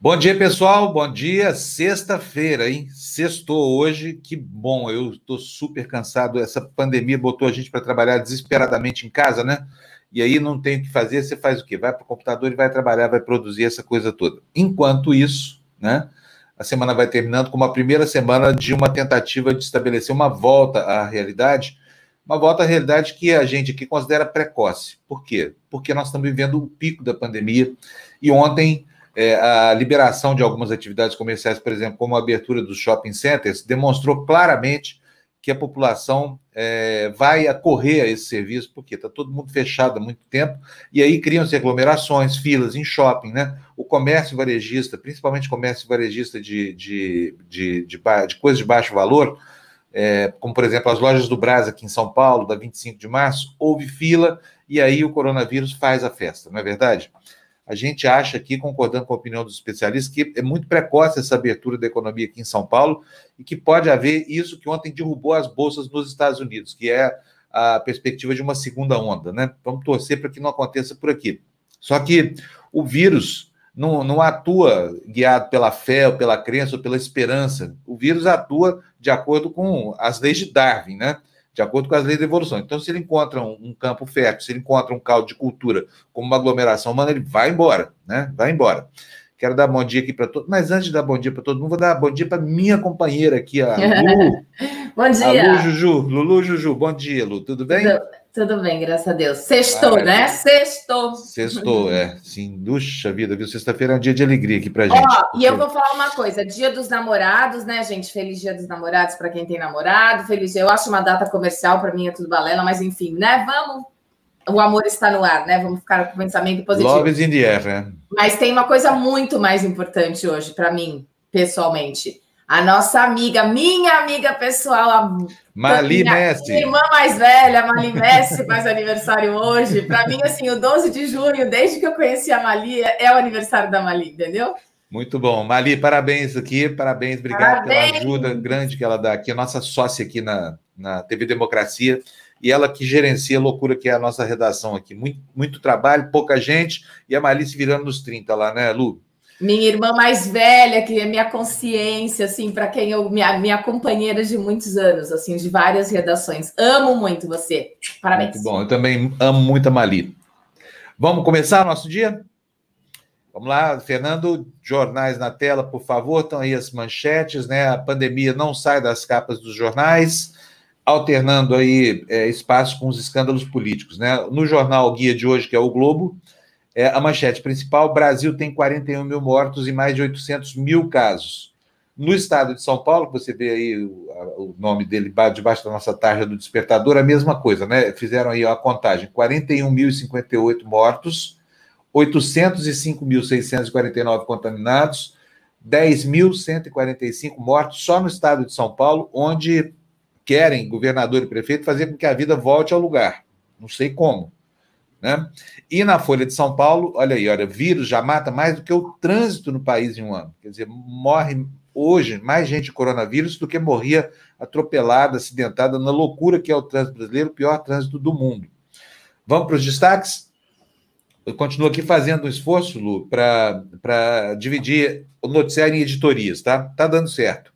Bom dia, pessoal. Bom dia. Sexta-feira, hein? Sextou hoje. Que bom. Eu estou super cansado. Essa pandemia botou a gente para trabalhar desesperadamente em casa, né? E aí não tem o que fazer. Você faz o quê? Vai para o computador e vai trabalhar, vai produzir essa coisa toda. Enquanto isso, né? A semana vai terminando com uma primeira semana de uma tentativa de estabelecer uma volta à realidade. Uma volta à realidade que a gente aqui considera precoce. Por quê? Porque nós estamos vivendo o pico da pandemia. E ontem é, a liberação de algumas atividades comerciais, por exemplo, como a abertura dos shopping centers, demonstrou claramente que a população é, vai acorrer a esse serviço, porque está todo mundo fechado há muito tempo, e aí criam-se aglomerações, filas em shopping, né? O comércio varejista, principalmente comércio varejista de, de, de, de, de coisas de baixo valor, é, como por exemplo as lojas do Brás aqui em São Paulo, da 25 de março, houve fila, e aí o coronavírus faz a festa, não é verdade? A gente acha aqui, concordando com a opinião dos especialistas, que é muito precoce essa abertura da economia aqui em São Paulo e que pode haver isso que ontem derrubou as bolsas nos Estados Unidos, que é a perspectiva de uma segunda onda, né? Vamos torcer para que não aconteça por aqui. Só que o vírus não, não atua guiado pela fé, ou pela crença, ou pela esperança. O vírus atua de acordo com as leis de Darwin, né? De acordo com as leis da evolução. Então, se ele encontra um, campo fértil, se ele encontra um caldo de cultura como uma aglomeração humana, ele vai embora, né? Vai embora. Quero dar bom dia aqui para todos, mas antes de dar bom dia para todo mundo, vou dar bom dia para minha companheira aqui, a Lu. bom dia. A Lu Juju, Lulu Juju, bom dia, Lu, tudo bem? Tudo, tudo bem, graças a Deus. Sextou, ah, né? Sextou. Sextou, é. Sim, duxa vida, viu? Sexta-feira é um dia de alegria aqui pra gente. Ó, e eu vou falar uma coisa: dia dos namorados, né, gente? Feliz dia dos namorados para quem tem namorado. Feliz dia. Eu acho uma data comercial, para mim é tudo balela, mas enfim, né? Vamos. O amor está no ar, né? Vamos ficar com pensamento positivo. Love is in the air, né? Mas tem uma coisa muito mais importante hoje para mim, pessoalmente a nossa amiga, minha amiga pessoal, a Mali Messi. Minha irmã mais velha, Mali Messi, faz aniversário hoje. Para mim, assim, o 12 de junho, desde que eu conheci a Mali, é o aniversário da Mali, entendeu? Muito bom. Mali, parabéns aqui, parabéns, obrigado parabéns. pela ajuda grande que ela dá aqui, a nossa sócia aqui na, na TV Democracia, e ela que gerencia a loucura que é a nossa redação aqui. Muito, muito trabalho, pouca gente, e a Mali se virando nos 30 lá, né, Lu? minha irmã mais velha, que é minha consciência, assim, para quem eu minha, minha companheira de muitos anos, assim, de várias redações. Amo muito você. Parabéns. Muito bom. Eu também amo muito a Mali. Vamos começar nosso dia? Vamos lá, Fernando, jornais na tela, por favor. Estão aí as manchetes, né? A pandemia não sai das capas dos jornais, alternando aí é, espaço com os escândalos políticos, né? No jornal Guia de hoje, que é o Globo, é, a manchete principal: Brasil tem 41 mil mortos e mais de 800 mil casos. No estado de São Paulo, você vê aí o, o nome dele debaixo da nossa tarja do despertador, a mesma coisa, né? Fizeram aí a contagem: 41.058 mortos, 805.649 contaminados, 10.145 mortos só no estado de São Paulo, onde querem, governador e prefeito, fazer com que a vida volte ao lugar. Não sei como. Né? E na Folha de São Paulo, olha aí, olha, vírus já mata mais do que o trânsito no país em um ano. Quer dizer, morre hoje mais gente de coronavírus do que morria atropelada, acidentada na loucura que é o trânsito brasileiro, o pior trânsito do mundo. Vamos para os destaques? Eu continuo aqui fazendo um esforço, Lu, para dividir o noticiário em editorias, tá? Tá dando certo.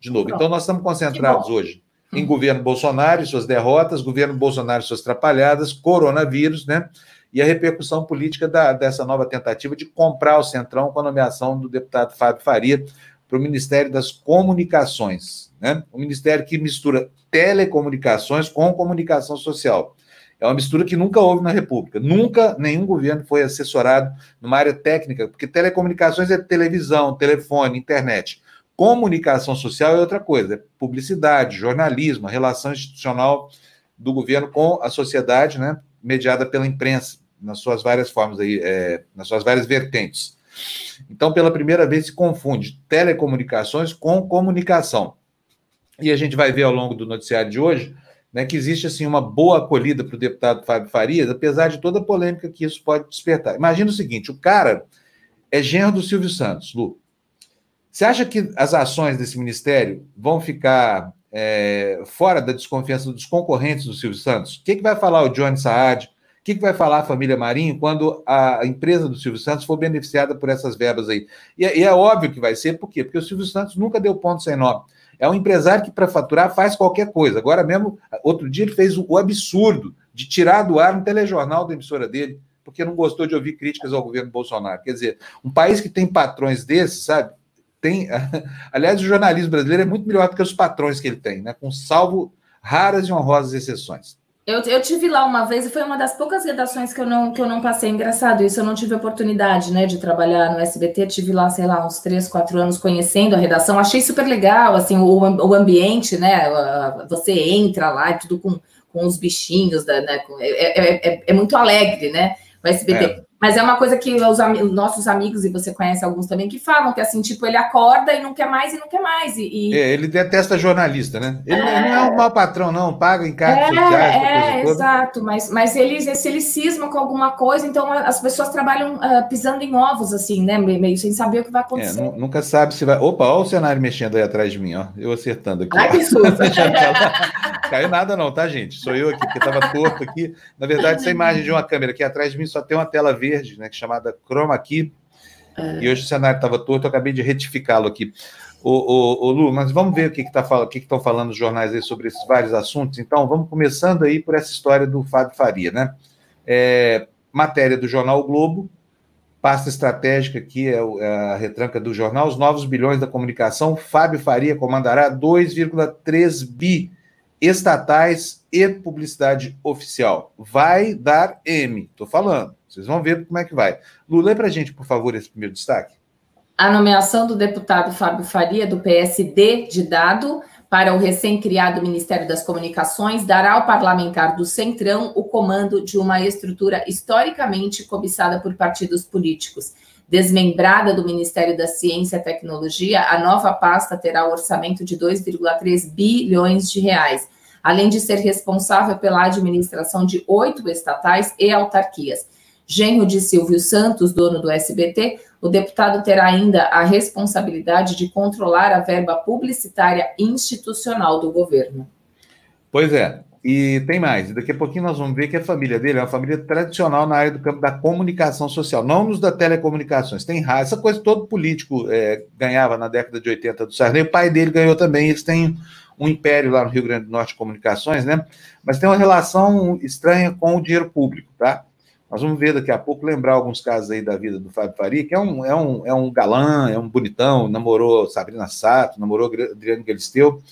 De novo. Então, nós estamos concentrados hoje em governo Bolsonaro e suas derrotas, governo Bolsonaro e suas atrapalhadas, coronavírus, né? E a repercussão política da, dessa nova tentativa de comprar o Centrão com a nomeação do deputado Fábio Faria para o Ministério das Comunicações, né? O ministério que mistura telecomunicações com comunicação social. É uma mistura que nunca houve na República. Nunca nenhum governo foi assessorado numa área técnica, porque telecomunicações é televisão, telefone, internet. Comunicação social é outra coisa, é publicidade, jornalismo, a relação institucional do governo com a sociedade, né, mediada pela imprensa, nas suas várias formas aí, é, nas suas várias vertentes. Então, pela primeira vez se confunde telecomunicações com comunicação. E a gente vai ver ao longo do noticiário de hoje né, que existe assim uma boa acolhida para o deputado Fábio Farias, apesar de toda a polêmica que isso pode despertar. Imagina o seguinte: o cara é genro do Silvio Santos, Lu. Você acha que as ações desse ministério vão ficar é, fora da desconfiança dos concorrentes do Silvio Santos? O que, que vai falar o Johnny Saad? O que, que vai falar a família Marinho quando a empresa do Silvio Santos for beneficiada por essas verbas aí? E, é, e é óbvio que vai ser, por quê? Porque o Silvio Santos nunca deu ponto sem nó. É um empresário que, para faturar, faz qualquer coisa. Agora mesmo, outro dia, ele fez o absurdo de tirar do ar um telejornal da emissora dele, porque não gostou de ouvir críticas ao governo Bolsonaro. Quer dizer, um país que tem patrões desses, sabe? Tem, aliás, o jornalismo brasileiro é muito melhor do que os patrões que ele tem, né? Com salvo raras e honrosas exceções. Eu, eu tive lá uma vez e foi uma das poucas redações que eu não, que eu não passei. Engraçado, isso eu não tive oportunidade né, de trabalhar no SBT. Tive lá, sei lá, uns três, quatro anos conhecendo a redação. Achei super legal, assim, o, o ambiente, né? Você entra lá e tudo com, com os bichinhos, da, né? É, é, é, é muito alegre, né? O SBT. É. Mas é uma coisa que os am nossos amigos, e você conhece alguns também, que falam que assim, tipo, ele acorda e não quer mais e não quer mais. E, e... É, ele detesta jornalista, né? Ele é... não é um mau patrão, não, paga em cargos é, sociais. É, exato, mas, mas ele, se ele cisma com alguma coisa, então as pessoas trabalham uh, pisando em ovos, assim, né? Meio sem saber o que vai é, acontecer. É, nunca sabe se vai. Opa, olha o cenário mexendo aí atrás de mim, ó. Eu acertando aqui. Ai, que susto. Caiu nada, não, tá, gente? Sou eu aqui, porque estava torto aqui. Na verdade, essa imagem de uma câmera aqui atrás de mim só tem uma tela verde, né? Chamada Chroma Key. É. E hoje o cenário estava torto, eu acabei de retificá-lo aqui. O, o, o, Lu, mas vamos ver o que está falando, o que estão falando os jornais aí sobre esses vários assuntos. Então, vamos começando aí por essa história do Fábio Faria, né? É, matéria do jornal o Globo, pasta estratégica aqui é, é a retranca do jornal, os novos bilhões da comunicação. Fábio Faria comandará 2,3 bi estatais e publicidade oficial. Vai dar M, estou falando. Vocês vão ver como é que vai. Lu, lê para a gente, por favor, esse primeiro destaque. A nomeação do deputado Fábio Faria, do PSD, de dado para o recém-criado Ministério das Comunicações, dará ao parlamentar do Centrão o comando de uma estrutura historicamente cobiçada por partidos políticos. Desmembrada do Ministério da Ciência e Tecnologia, a nova pasta terá um orçamento de 2,3 bilhões de reais, além de ser responsável pela administração de oito estatais e autarquias. Genro de Silvio Santos, dono do SBT, o deputado terá ainda a responsabilidade de controlar a verba publicitária institucional do governo. Pois é, e tem mais, daqui a pouquinho nós vamos ver que a família dele é uma família tradicional na área do campo da comunicação social, não nos da telecomunicações. Tem raça, essa coisa todo político é, ganhava na década de 80 do Sarney, o pai dele ganhou também, eles têm um império lá no Rio Grande do Norte de comunicações, né? Mas tem uma relação estranha com o dinheiro público, tá? Nós vamos ver daqui a pouco, lembrar alguns casos aí da vida do Fábio Faria, que é um, é um, é um galã, é um bonitão, namorou Sabrina Sato, namorou Adriano Galisteu,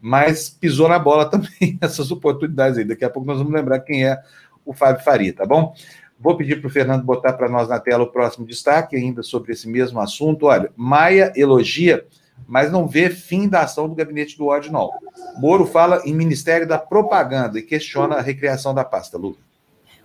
mas pisou na bola também essas oportunidades aí. Daqui a pouco nós vamos lembrar quem é o Fábio Faria, tá bom? Vou pedir para o Fernando botar para nós na tela o próximo destaque, ainda sobre esse mesmo assunto. Olha, Maia elogia, mas não vê fim da ação do gabinete do ódio, não. Moro fala em Ministério da Propaganda e questiona a recriação da pasta, Lu.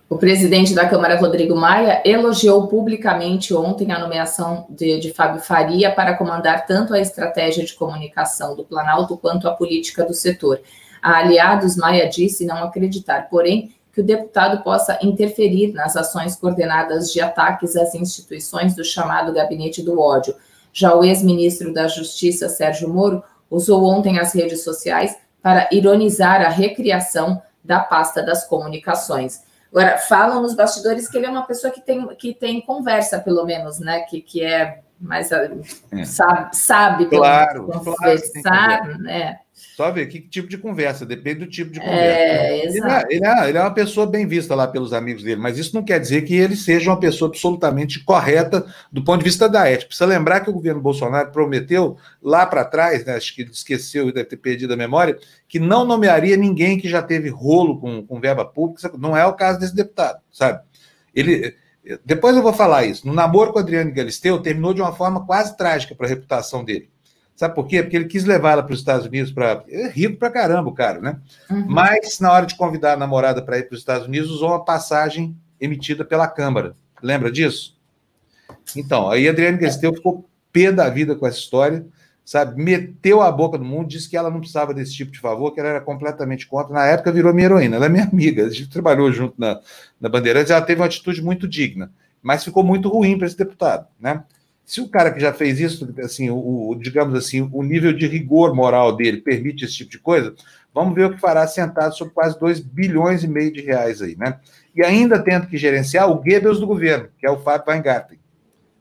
O presidente da Câmara, Rodrigo Maia, elogiou publicamente ontem a nomeação de, de, Fábio Faria para comandar tanto a estratégia de comunicação do Planalto quanto a política do setor. A aliados, Maia disse não acreditar, porém, que o deputado possa interferir nas ações coordenadas de ataques às instituições do chamado Gabinete do Ódio. Já o ex-ministro da Justiça, Sérgio Moro, usou ontem as redes sociais para ironizar a recriação da pasta das comunicações. Agora, falam nos bastidores que ele é uma pessoa que tem, que tem conversa, pelo menos, né? Que, que é mais. É. Sabe, sabe claro, conversar, claro né? Só ver que tipo de conversa, depende do tipo de conversa. É, ele, é, ele, é, ele, é, uma pessoa bem vista lá pelos amigos dele, mas isso não quer dizer que ele seja uma pessoa absolutamente correta do ponto de vista da ética. Precisa lembrar que o governo Bolsonaro prometeu lá para trás, né, acho que ele esqueceu e deve ter perdido a memória, que não nomearia ninguém que já teve rolo com, com verba pública. Não é o caso desse deputado, sabe? Ele. Depois eu vou falar isso. No namoro com a Adriane Galisteu, terminou de uma forma quase trágica para a reputação dele. Sabe por quê? Porque ele quis levar ela para os Estados Unidos para. É rico para caramba o cara, né? Uhum. Mas, na hora de convidar a namorada para ir para os Estados Unidos, usou uma passagem emitida pela Câmara. Lembra disso? Então, aí a Adriane Galisteu ficou pé da vida com essa história, sabe? Meteu a boca no mundo, disse que ela não precisava desse tipo de favor, que ela era completamente contra. Na época virou minha heroína, ela é minha amiga, a gente trabalhou junto na, na Bandeirantes, ela teve uma atitude muito digna, mas ficou muito ruim para esse deputado, né? Se o cara que já fez isso, assim, o, o, digamos assim, o nível de rigor moral dele permite esse tipo de coisa, vamos ver o que fará sentado sobre quase 2 bilhões e meio de reais aí, né? E ainda tendo que gerenciar o Goebbels do governo, que é o Fábio Weingarten.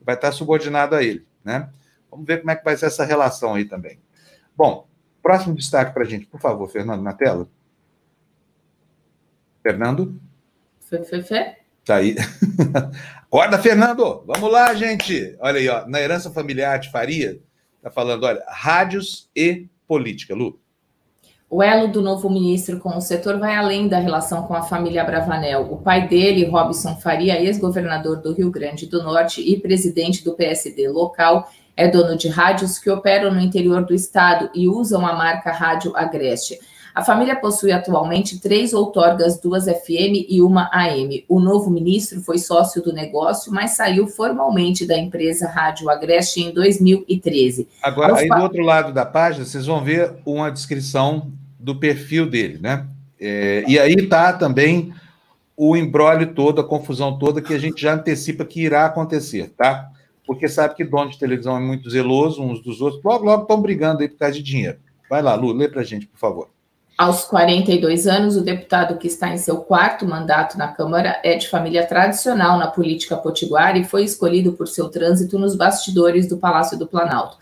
Vai estar subordinado a ele, né? Vamos ver como é que vai ser essa relação aí também. Bom, próximo destaque para a gente, por favor, Fernando, na tela. Fernando? Fê, fê, fê. Tá aí. Acorda, Fernando! Vamos lá, gente! Olha aí, ó, na herança familiar de Faria, tá falando, olha, rádios e política, Lu. O elo do novo ministro com o setor vai além da relação com a família Bravanel. O pai dele, Robson Faria, ex-governador do Rio Grande do Norte e presidente do PSD local, é dono de rádios que operam no interior do estado e usam a marca Rádio Agreste. A família possui atualmente três outorgas, duas FM e uma AM. O novo ministro foi sócio do negócio, mas saiu formalmente da empresa Rádio Agreste em 2013. Agora, aí do outro lado da página, vocês vão ver uma descrição do perfil dele, né? É, e aí está também o embrólio todo, a confusão toda que a gente já antecipa que irá acontecer, tá? Porque sabe que dono de televisão é muito zeloso uns dos outros, logo, logo estão brigando aí por causa de dinheiro. Vai lá, Lu, lê para a gente, por favor. Aos 42 anos, o deputado que está em seu quarto mandato na Câmara é de família tradicional na política potiguar e foi escolhido por seu trânsito nos bastidores do Palácio do Planalto.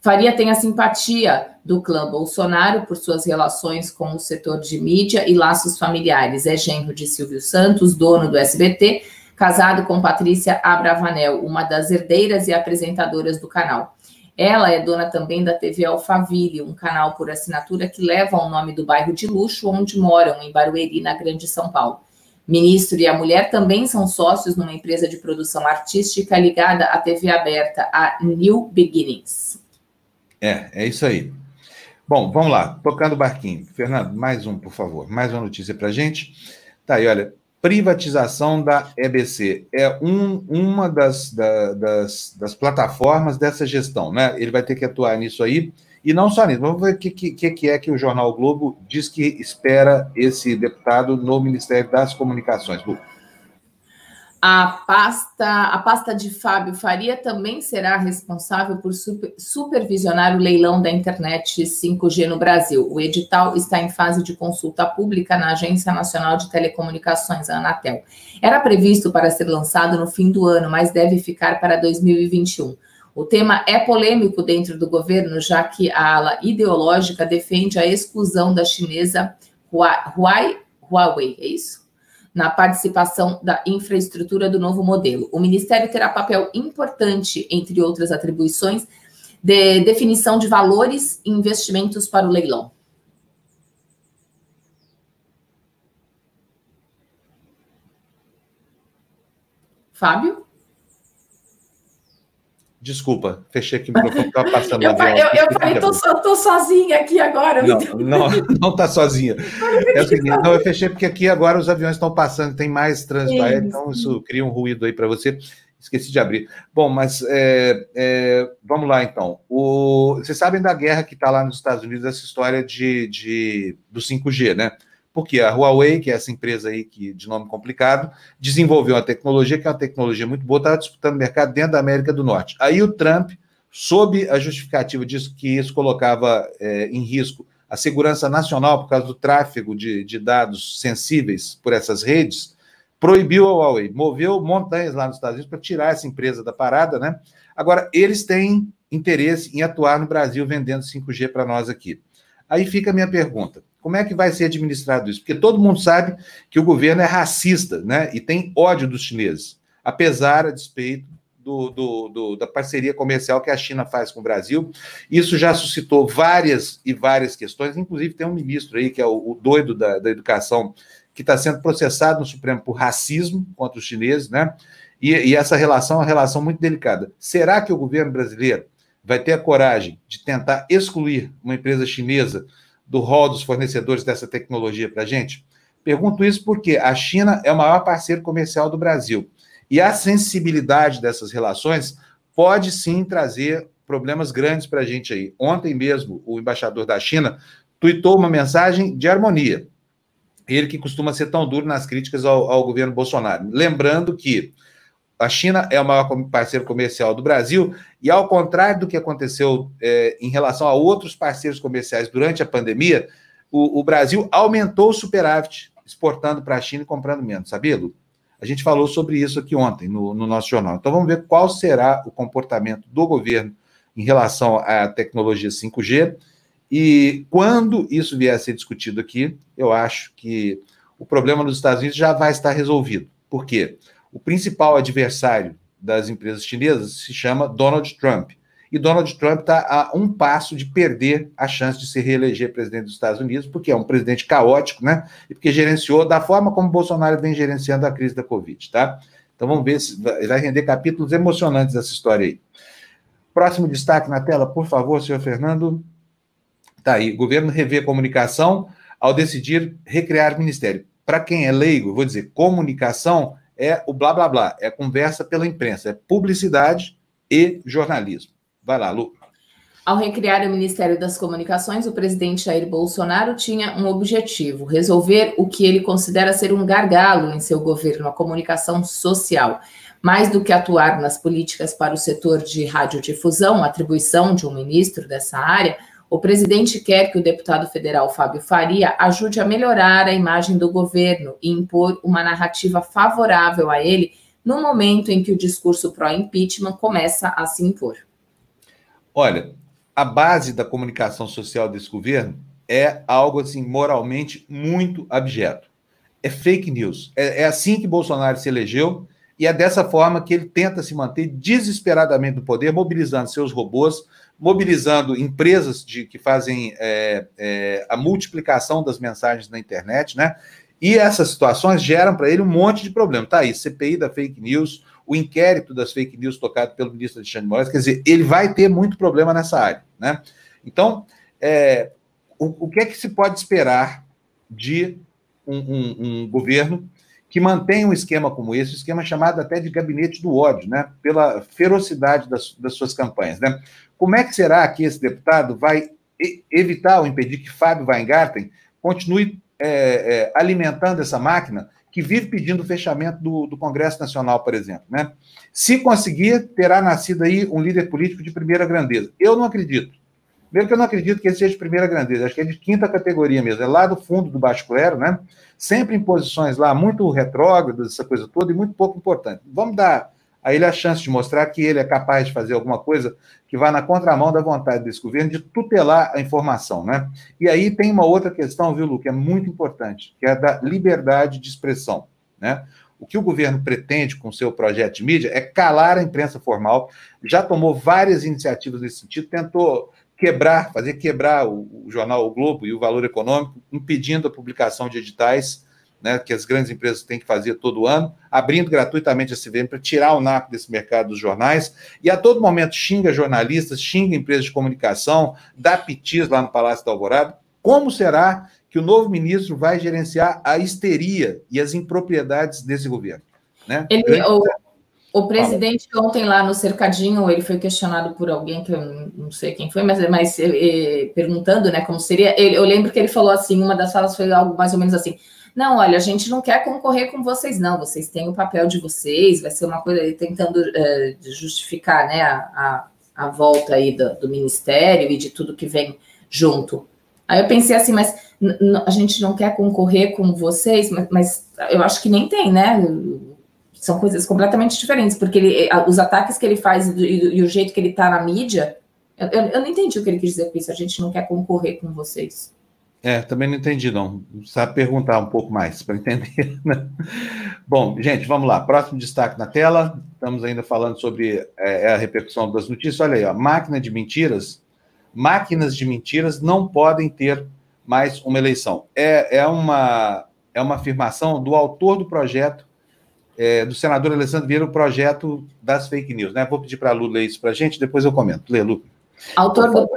Faria tem a simpatia do clã Bolsonaro por suas relações com o setor de mídia e laços familiares. É genro de Silvio Santos, dono do SBT, casado com Patrícia Abravanel, uma das herdeiras e apresentadoras do canal. Ela é dona também da TV Alphaville, um canal por assinatura que leva o nome do bairro de luxo onde moram, em Barueri, na Grande São Paulo. Ministro e a mulher também são sócios numa empresa de produção artística ligada à TV aberta, a New Beginnings. É, é isso aí. Bom, vamos lá, tocando o barquinho. Fernando, mais um, por favor. Mais uma notícia para gente. Tá aí, olha, privatização da EBC. É um, uma das, da, das, das, plataformas dessa gestão, né? Ele vai ter que atuar nisso aí. E não só nisso, vamos ver o que, que, que é que o Jornal Globo diz que espera esse deputado no Ministério das Comunicações. Lu. A pasta, a pasta de Fábio Faria também será responsável por super, supervisionar o leilão da internet 5G no Brasil. O edital está em fase de consulta pública na Agência Nacional de Telecomunicações, a Anatel. Era previsto para ser lançado no fim do ano, mas deve ficar para 2021. O tema é polêmico dentro do governo, já que a ala ideológica defende a exclusão da chinesa Huawei, Huawei é isso? Na participação da infraestrutura do novo modelo. O Ministério terá papel importante, entre outras atribuições, de definição de valores e investimentos para o leilão. Fábio? Desculpa, fechei aqui o microfone, estava passando eu, avião. Eu, eu falei, estou sozinha aqui agora. Não, não, não está sozinha. É o seguinte, não, eu fechei porque aqui agora os aviões estão passando, tem mais trânsito aéreo, então isso cria um ruído aí para você. Esqueci de abrir. Bom, mas é, é, vamos lá então. O, vocês sabem da guerra que está lá nos Estados Unidos, essa história de, de, do 5G, né? Porque a Huawei, que é essa empresa aí que, de nome complicado, desenvolveu uma tecnologia que é uma tecnologia muito boa, estava disputando mercado dentro da América do Norte. Aí o Trump, sob a justificativa disso que isso colocava é, em risco a segurança nacional por causa do tráfego de, de dados sensíveis por essas redes, proibiu a Huawei, moveu montanhas lá nos Estados Unidos para tirar essa empresa da parada, né? Agora, eles têm interesse em atuar no Brasil vendendo 5G para nós aqui. Aí fica a minha pergunta: como é que vai ser administrado isso? Porque todo mundo sabe que o governo é racista, né? E tem ódio dos chineses, apesar, a despeito do, do, do, da parceria comercial que a China faz com o Brasil. Isso já suscitou várias e várias questões, inclusive tem um ministro aí, que é o, o doido da, da educação, que está sendo processado no Supremo por racismo contra os chineses, né? E, e, essa relação é uma relação muito delicada. Será que o governo brasileiro vai ter a coragem de tentar excluir uma empresa chinesa do rol dos fornecedores dessa tecnologia para a gente? Pergunto isso porque a China é o maior parceiro comercial do Brasil. E a sensibilidade dessas relações pode sim trazer problemas grandes para a gente aí. Ontem mesmo, o embaixador da China tuitou uma mensagem de harmonia. Ele que costuma ser tão duro nas críticas ao, ao governo Bolsonaro. Lembrando que a China é o maior parceiro comercial do Brasil, e ao contrário do que aconteceu é, em relação a outros parceiros comerciais durante a pandemia, o, o Brasil aumentou o superávit exportando para a China e comprando menos, sabia, Lu? A gente falou sobre isso aqui ontem no, no nosso jornal. Então vamos ver qual será o comportamento do governo em relação à tecnologia 5G e quando isso vier a ser discutido aqui, eu acho que o problema dos Estados Unidos já vai estar resolvido. Por quê? O principal adversário das empresas chinesas se chama Donald Trump. E Donald Trump está a um passo de perder a chance de se reeleger presidente dos Estados Unidos, porque é um presidente caótico, né? E porque gerenciou da forma como Bolsonaro vem gerenciando a crise da Covid, tá? Então vamos ver se vai render capítulos emocionantes dessa história aí. Próximo destaque na tela, por favor, senhor Fernando. Tá aí. Governo revê comunicação ao decidir recriar ministério. Para quem é leigo, vou dizer, comunicação é o blá blá blá, é conversa pela imprensa, é publicidade e jornalismo. Vai lá, Lu. Ao recriar o Ministério das Comunicações, o presidente Jair Bolsonaro tinha um objetivo: resolver o que ele considera ser um gargalo em seu governo, a comunicação social. Mais do que atuar nas políticas para o setor de radiodifusão, atribuição de um ministro dessa área, o presidente quer que o deputado federal Fábio Faria ajude a melhorar a imagem do governo e impor uma narrativa favorável a ele no momento em que o discurso pró-impeachment começa a se impor. Olha, a base da comunicação social desse governo é algo assim moralmente muito abjeto. É fake news. É, é assim que Bolsonaro se elegeu e é dessa forma que ele tenta se manter desesperadamente no poder, mobilizando seus robôs, mobilizando empresas de, que fazem é, é, a multiplicação das mensagens na internet, né? E essas situações geram para ele um monte de problema. Tá aí, CPI da fake news, o inquérito das fake news tocado pelo ministro Alexandre Moraes, quer dizer, ele vai ter muito problema nessa área, né? Então, é, o, o, que é que se pode esperar de um, um, um governo que mantém um esquema como esse, um esquema chamado até de gabinete do ódio, né? Pela ferocidade das, das suas campanhas, né? Como é que será que esse deputado vai evitar ou impedir que Fábio Weingarten continue é, é, alimentando essa máquina que vive pedindo o fechamento do, do, Congresso Nacional, por exemplo. Né? Se conseguir, terá nascido aí um líder político de primeira grandeza. Eu não acredito. Primeiro que eu não acredito que ele seja de primeira grandeza, acho que é de quinta categoria mesmo, é lá do fundo do baixo clero, né? Sempre em posições lá muito retrógradas, essa coisa toda, e muito pouco importante. Vamos dar a ele a chance de mostrar que ele é capaz de fazer alguma coisa que vá na contramão da vontade desse governo de tutelar a informação, né? E aí tem uma outra questão, viu, Lu, que é muito importante, que é a da liberdade de expressão, né? O que o governo pretende com seu projeto de mídia é calar a imprensa formal, já tomou várias iniciativas nesse sentido, tentou quebrar, fazer quebrar o, o jornal O Globo e o Valor Econômico, impedindo a publicação de editais né, que as grandes empresas têm que fazer todo ano, abrindo gratuitamente a CVM para tirar o NAP desse mercado dos jornais, e a todo momento xinga jornalistas, xinga empresas de comunicação, dá pitis lá no Palácio da Alvorada. Como será que o novo ministro vai gerenciar a histeria e as impropriedades desse governo? Né? Ele, o, o, presidente Fala. ontem lá no cercadinho, ele foi questionado por alguém que eu não sei quem foi, mas, mas eh, perguntando, né, como seria. Ele, eu lembro que ele falou assim, uma das falas foi algo mais ou menos assim: não, olha, a gente não quer concorrer com vocês, não. Vocês têm o papel de vocês, vai ser uma coisa aí tentando uh, justificar né, a, a, a, volta aí do, do, ministério e de tudo que vem junto. Aí eu pensei assim, mas a gente não quer concorrer com vocês, mas, mas, eu acho que nem tem, né? São coisas completamente diferentes, porque ele, os ataques que ele faz e, e, e o jeito que ele tá na mídia, eu, eu, eu não entendi o que ele quis dizer com isso. A gente não quer concorrer com vocês. É, também não entendi, não. Sabe perguntar um pouco mais para entender. Né? Bom, gente, vamos lá. Próximo destaque na tela. Estamos ainda falando sobre é, a repercussão das notícias. Olha aí, ó, máquina de mentiras. Máquinas de mentiras não podem ter mais uma eleição. É, é, uma, é uma afirmação do autor do projeto, é, do senador Alessandro Vieira, o projeto das fake news. Né? Vou pedir para a Lu ler isso para a gente, depois eu comento. Lê, Lu. Autor do,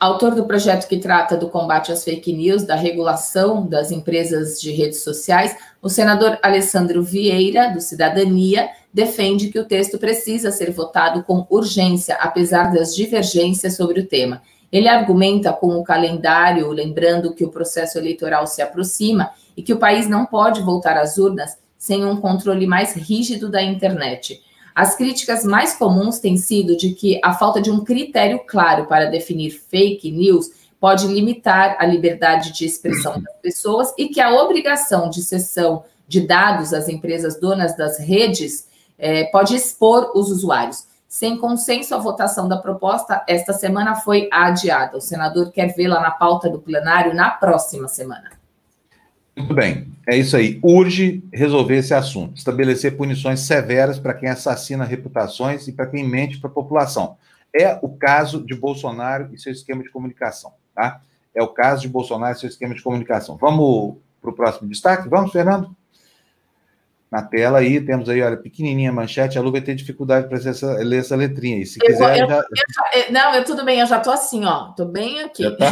Autor do projeto que trata do combate às fake news, da regulação das empresas de redes sociais, o senador Alessandro Vieira, do Cidadania, defende que o texto precisa ser votado com urgência, apesar das divergências sobre o tema. Ele argumenta com o calendário, lembrando que o processo eleitoral se aproxima e que o país não pode voltar às urnas sem um controle mais rígido da internet. As críticas mais comuns têm sido de que a falta de um critério claro para definir fake news pode limitar a liberdade de expressão das pessoas e que a obrigação de cessão de dados às empresas donas das redes é, pode expor os usuários. Sem consenso, a votação da proposta esta semana foi adiada. O senador quer vê-la na pauta do plenário na próxima semana. Muito bem, é isso aí. Urge resolver esse assunto, estabelecer punições severas para quem assassina reputações e para quem mente para a população. É o caso de Bolsonaro e seu esquema de comunicação, tá? É o caso de Bolsonaro e seu esquema de comunicação. Vamos para o próximo destaque? Vamos, Fernando? Na tela aí, temos aí, olha, pequenininha a manchete, a Lu vai ter dificuldade para ler essa letrinha aí. Se eu, quiser, eu, já... eu, não, eu tudo bem, eu já estou assim, ó, estou bem aqui. Tá?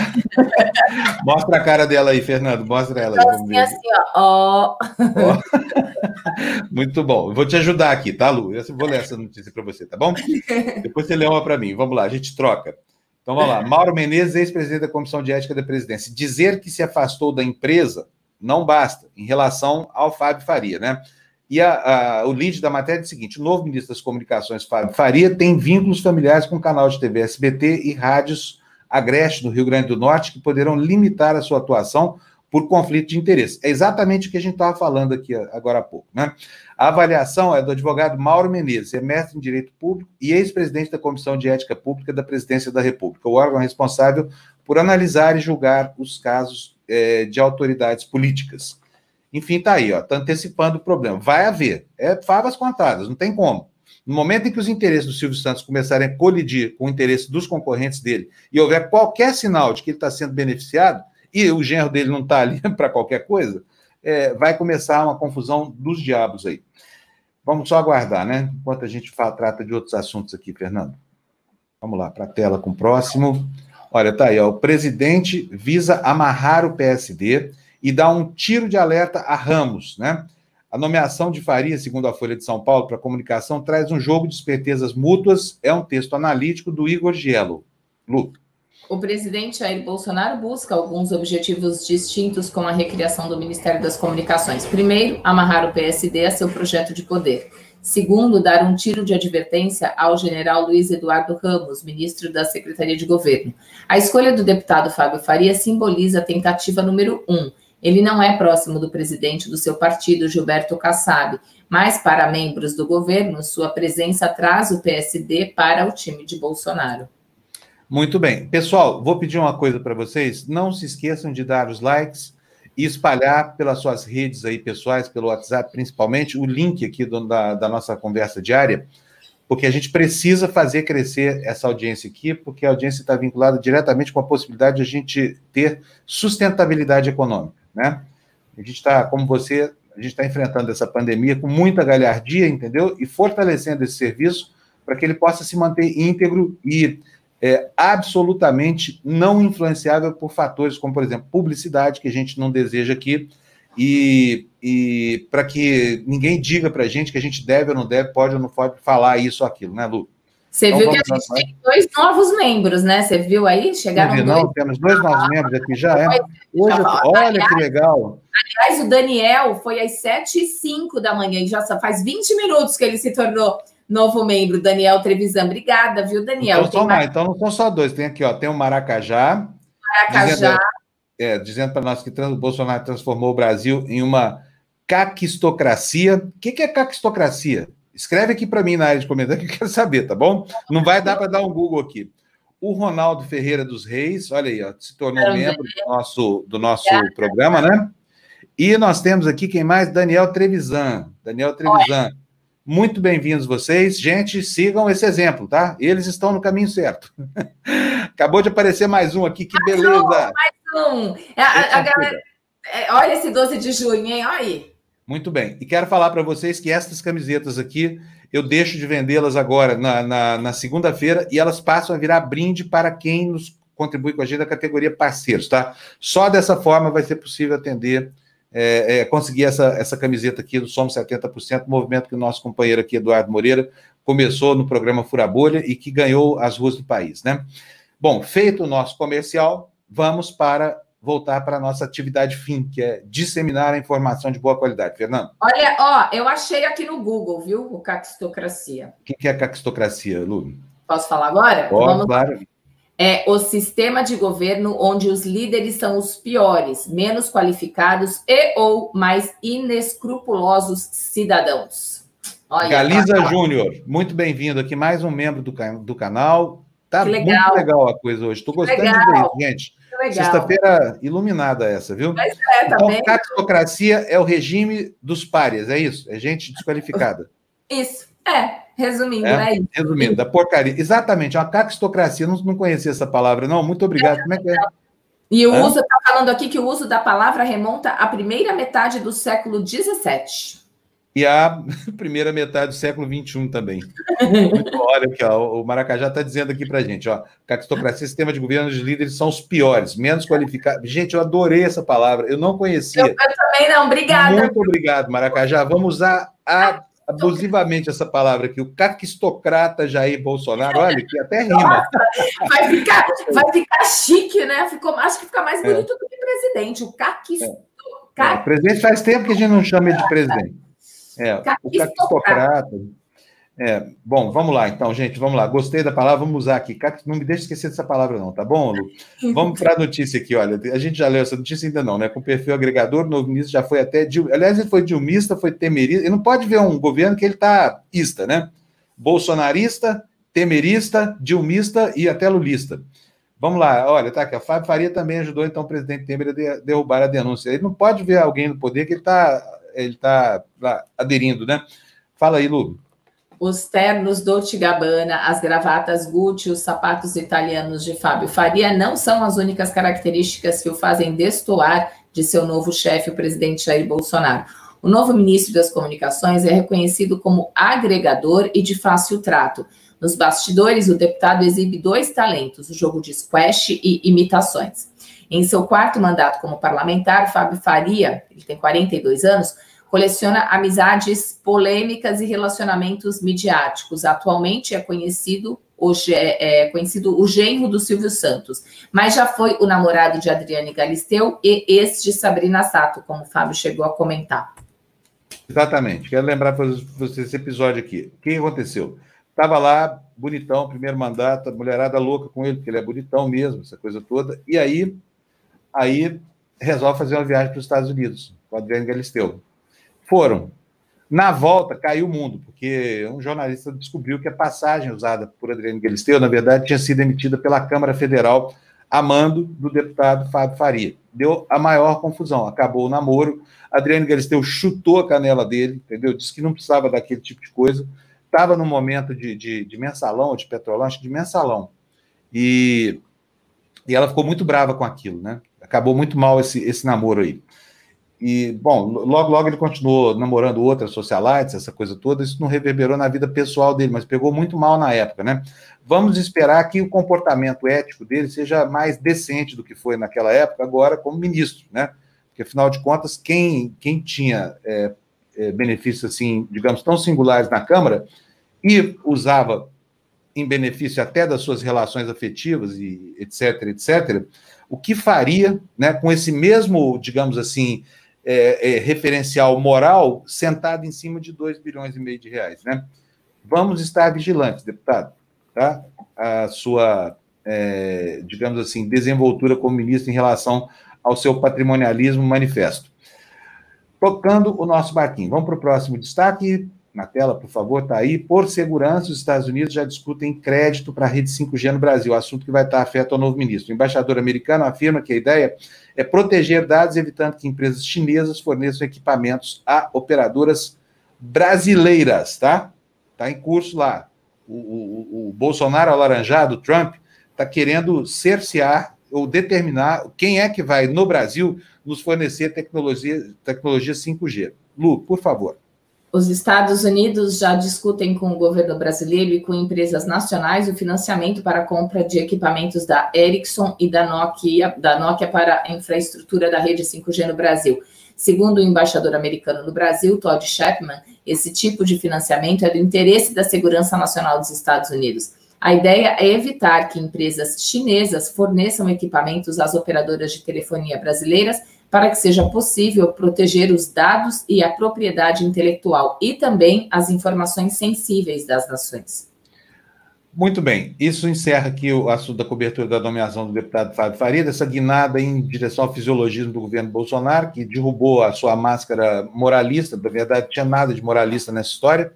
Mostra a cara dela aí, Fernando, mostra ela aí. Assim, assim, ó. ó. Muito bom, vou te ajudar aqui, tá, Lu? Eu vou ler essa notícia para você, tá bom? Depois você lê uma para mim, vamos lá, a gente troca. Então vamos lá, Mauro Menezes, ex-presidente da Comissão de Ética da Presidência. Dizer que se afastou da empresa não basta, em relação ao Fábio Faria, né? E a, a, o lead da matéria é o seguinte: o novo ministro das Comunicações, Faria, tem vínculos familiares com o canal de TV SBT e rádios Agreste, no Rio Grande do Norte, que poderão limitar a sua atuação por conflito de interesse. É exatamente o que a gente estava falando aqui agora há pouco. Né? A avaliação é do advogado Mauro Menezes, é mestre em Direito Público e ex-presidente da Comissão de Ética Pública da Presidência da República, o órgão responsável por analisar e julgar os casos é, de autoridades políticas. Enfim, tá aí, ó, tá antecipando o problema. Vai haver, é favas contadas, não tem como. No momento em que os interesses do Silvio Santos começarem a colidir com o interesse dos concorrentes dele e houver qualquer sinal de que ele está sendo beneficiado e o genro dele não está ali para qualquer coisa, é, vai começar uma confusão dos diabos aí. Vamos só aguardar, né? Enquanto a gente fala, trata de outros assuntos aqui, Fernando. Vamos lá, para a tela com o próximo. Olha, tá aí, ó, o presidente visa amarrar o PSD e dá um tiro de alerta a Ramos, né? A nomeação de Faria, segundo a Folha de São Paulo, para comunicação, traz um jogo de espertezas mútuas. É um texto analítico do Igor Gielo. Lu. O presidente Jair Bolsonaro busca alguns objetivos distintos com a recriação do Ministério das Comunicações. Primeiro, amarrar o PSD a seu projeto de poder. Segundo, dar um tiro de advertência ao general Luiz Eduardo Ramos, ministro da Secretaria de Governo. A escolha do deputado Fábio Faria simboliza a tentativa número um ele não é próximo do presidente do seu partido, Gilberto Kassab, mas para membros do governo, sua presença traz o PSD para o time de Bolsonaro. Muito bem. Pessoal, vou pedir uma coisa para vocês. Não se esqueçam de dar os likes e espalhar pelas suas redes aí pessoais, pelo WhatsApp principalmente, o link aqui do, da, da nossa conversa diária, porque a gente precisa fazer crescer essa audiência aqui, porque a audiência está vinculada diretamente com a possibilidade de a gente ter sustentabilidade econômica né? A gente está, como você, a gente está enfrentando essa pandemia com muita galhardia, entendeu? E fortalecendo esse serviço para que ele possa se manter íntegro e é, absolutamente não influenciável por fatores como, por exemplo, publicidade, que a gente não deseja aqui, e, e para que ninguém diga para a gente que a gente deve ou não deve, pode ou não pode falar isso ou aquilo, né, Lu? Você então, viu que a gente tem dois novos membros, né? Você viu aí? Chegaram não, vi, não temos dois novos membros aqui já, é? Hoje, olha aliás, que legal. Aliás, o Daniel foi às 7 e 05 da manhã, e já faz 20 minutos que ele se tornou novo membro, Daniel Trevisan. Obrigada, viu, Daniel? Então, mais... então não são só dois, tem aqui, ó, tem o Maracajá. Maracajá. Dizendo, é, dizendo para nós que o Bolsonaro transformou o Brasil em uma caquistocracia. O que, que é caquistocracia? Escreve aqui para mim na área de comentário que eu quero saber, tá bom? Não vai dar para dar um Google aqui. O Ronaldo Ferreira dos Reis, olha aí, ó, se tornou membro do nosso, do nosso programa, né? E nós temos aqui quem mais? Daniel Trevisan. Daniel Trevisan. Muito bem-vindos vocês. Gente, sigam esse exemplo, tá? Eles estão no caminho certo. Acabou de aparecer mais um aqui, que mais beleza. Um, mais um. É, a, a galera, é, olha esse 12 de junho, hein? Olha aí. Muito bem. E quero falar para vocês que estas camisetas aqui, eu deixo de vendê-las agora na, na, na segunda-feira e elas passam a virar brinde para quem nos contribui com a gente da categoria parceiros, tá? Só dessa forma vai ser possível atender, é, é, conseguir essa, essa camiseta aqui do Somos 70%, movimento que o nosso companheiro aqui, Eduardo Moreira, começou no programa Fura Bolha e que ganhou as ruas do país, né? Bom, feito o nosso comercial, vamos para voltar para a nossa atividade fim, que é disseminar a informação de boa qualidade. Fernando? Olha, ó, eu achei aqui no Google, viu, o Caquistocracia. O que é Caquistocracia, Lu? Posso falar agora? Pode, Vamos... claro. É o sistema de governo onde os líderes são os piores, menos qualificados e ou mais inescrupulosos cidadãos. Olha, Galiza Júnior, muito bem-vindo aqui, mais um membro do, do canal. Tá legal. muito legal a coisa hoje. Estou gostando legal. de ver, gente. Sexta-feira iluminada essa, viu? Mas é, tá então, bem. Catocracia é o regime dos párias, é isso? É gente desqualificada. Isso, é. Resumindo, é, é isso. Resumindo, da porcaria. Exatamente, uma caquistocracia. Não, não conhecia essa palavra, não. Muito obrigado. Como é que é? E o Hã? uso, está falando aqui que o uso da palavra remonta à primeira metade do século XVII e a primeira metade do século XXI também. olha aqui, ó, o Maracajá está dizendo aqui para gente, ó, caquistocracia, sistema de governo, os líderes são os piores, menos qualificados. Gente, eu adorei essa palavra, eu não conhecia. Eu, eu também não, obrigada. Muito obrigado, Maracajá. Vamos usar a, abusivamente essa palavra aqui, o caquistocrata Jair Bolsonaro, olha, que até rima. Nossa, vai ficar, vai ficar chique, né? Ficou, acho que fica mais é. bonito é. do que presidente, o caquistocrata. É. É, presidente faz tempo que a gente não chama ele de presidente. É, o caquistocrata. É, bom, vamos lá, então, gente, vamos lá. Gostei da palavra, vamos usar aqui. Não me deixe esquecer dessa palavra, não, tá bom, Lu? Vamos para a notícia aqui, olha. A gente já leu essa notícia ainda não, né? Com perfil agregador, o novo ministro já foi até. Aliás, ele foi dilmista, foi temerista. Ele não pode ver um governo que ele está ista, né? Bolsonarista, temerista, dilmista e até lulista. Vamos lá, olha, tá aqui. A Fábio Faria também ajudou, então, o presidente Temer a derrubar a denúncia. Ele não pode ver alguém no poder que ele está ele está aderindo, né? Fala aí, Lu. Os ternos Dolce Gabbana, as gravatas Gucci, os sapatos italianos de Fábio Faria não são as únicas características que o fazem destoar de seu novo chefe, o presidente Jair Bolsonaro. O novo ministro das Comunicações é reconhecido como agregador e de fácil trato. Nos bastidores, o deputado exibe dois talentos: o jogo de squash e imitações. Em seu quarto mandato como parlamentar, Fábio Faria, ele tem 42 anos, coleciona amizades polêmicas e relacionamentos midiáticos. Atualmente é conhecido o, é conhecido o genro do Silvio Santos, mas já foi o namorado de Adriane Galisteu e ex de Sabrina Sato, como o Fábio chegou a comentar. Exatamente. Quero lembrar para vocês esse episódio aqui. O que aconteceu? Estava lá, bonitão, primeiro mandato, a mulherada louca com ele, porque ele é bonitão mesmo, essa coisa toda. E aí, aí resolve fazer uma viagem para os Estados Unidos, com Adriane Galisteu. Foram. Na volta, caiu o mundo, porque um jornalista descobriu que a passagem usada por Adriano Galisteu, na verdade, tinha sido emitida pela Câmara Federal a mando do deputado Fábio Faria. Deu a maior confusão. Acabou o namoro, Adriano Galisteu chutou a canela dele, entendeu? Disse que não precisava daquele tipo de coisa. Estava no momento de, de, de mensalão, de petrolão, acho que de mensalão. E, e ela ficou muito brava com aquilo, né? Acabou muito mal esse, esse namoro aí. E, bom, logo, logo ele continuou namorando outras socialites, essa coisa toda, isso não reverberou na vida pessoal dele, mas pegou muito mal na época, né? Vamos esperar que o comportamento ético dele seja mais decente do que foi naquela época, agora como ministro, né? Porque, afinal de contas, quem, quem tinha é, é, benefícios, assim, digamos, tão singulares na Câmara e usava em benefício até das suas relações afetivas e etc, etc, o que faria, né, com esse mesmo, digamos assim, é, é, referencial moral sentado em cima de 2 bilhões e meio de reais. Né? Vamos estar vigilantes, deputado. Tá? A sua, é, digamos assim, desenvoltura como ministro em relação ao seu patrimonialismo manifesto. Tocando o nosso barquinho. Vamos para o próximo destaque. Na tela, por favor, está aí. Por segurança, os Estados Unidos já discutem crédito para a rede 5G no Brasil, assunto que vai estar afeto ao novo ministro. O embaixador americano afirma que a ideia é proteger dados, evitando que empresas chinesas forneçam equipamentos a operadoras brasileiras, tá? Está em curso lá. O, o, o Bolsonaro alaranjado, Trump, está querendo cercear ou determinar quem é que vai, no Brasil, nos fornecer tecnologia, tecnologia 5G. Lu, por favor. Os Estados Unidos já discutem com o governo brasileiro e com empresas nacionais o financiamento para a compra de equipamentos da Ericsson e da Nokia, da Nokia para a infraestrutura da rede 5G no Brasil. Segundo o embaixador americano no Brasil, Todd Chapman, esse tipo de financiamento é do interesse da segurança nacional dos Estados Unidos. A ideia é evitar que empresas chinesas forneçam equipamentos às operadoras de telefonia brasileiras para que seja possível proteger os dados e a propriedade intelectual e também as informações sensíveis das nações. Muito bem, isso encerra aqui o assunto da cobertura da nomeação do deputado Fábio Faria, dessa guinada em direção ao fisiologismo do governo Bolsonaro, que derrubou a sua máscara moralista, na verdade, tinha nada de moralista nessa história.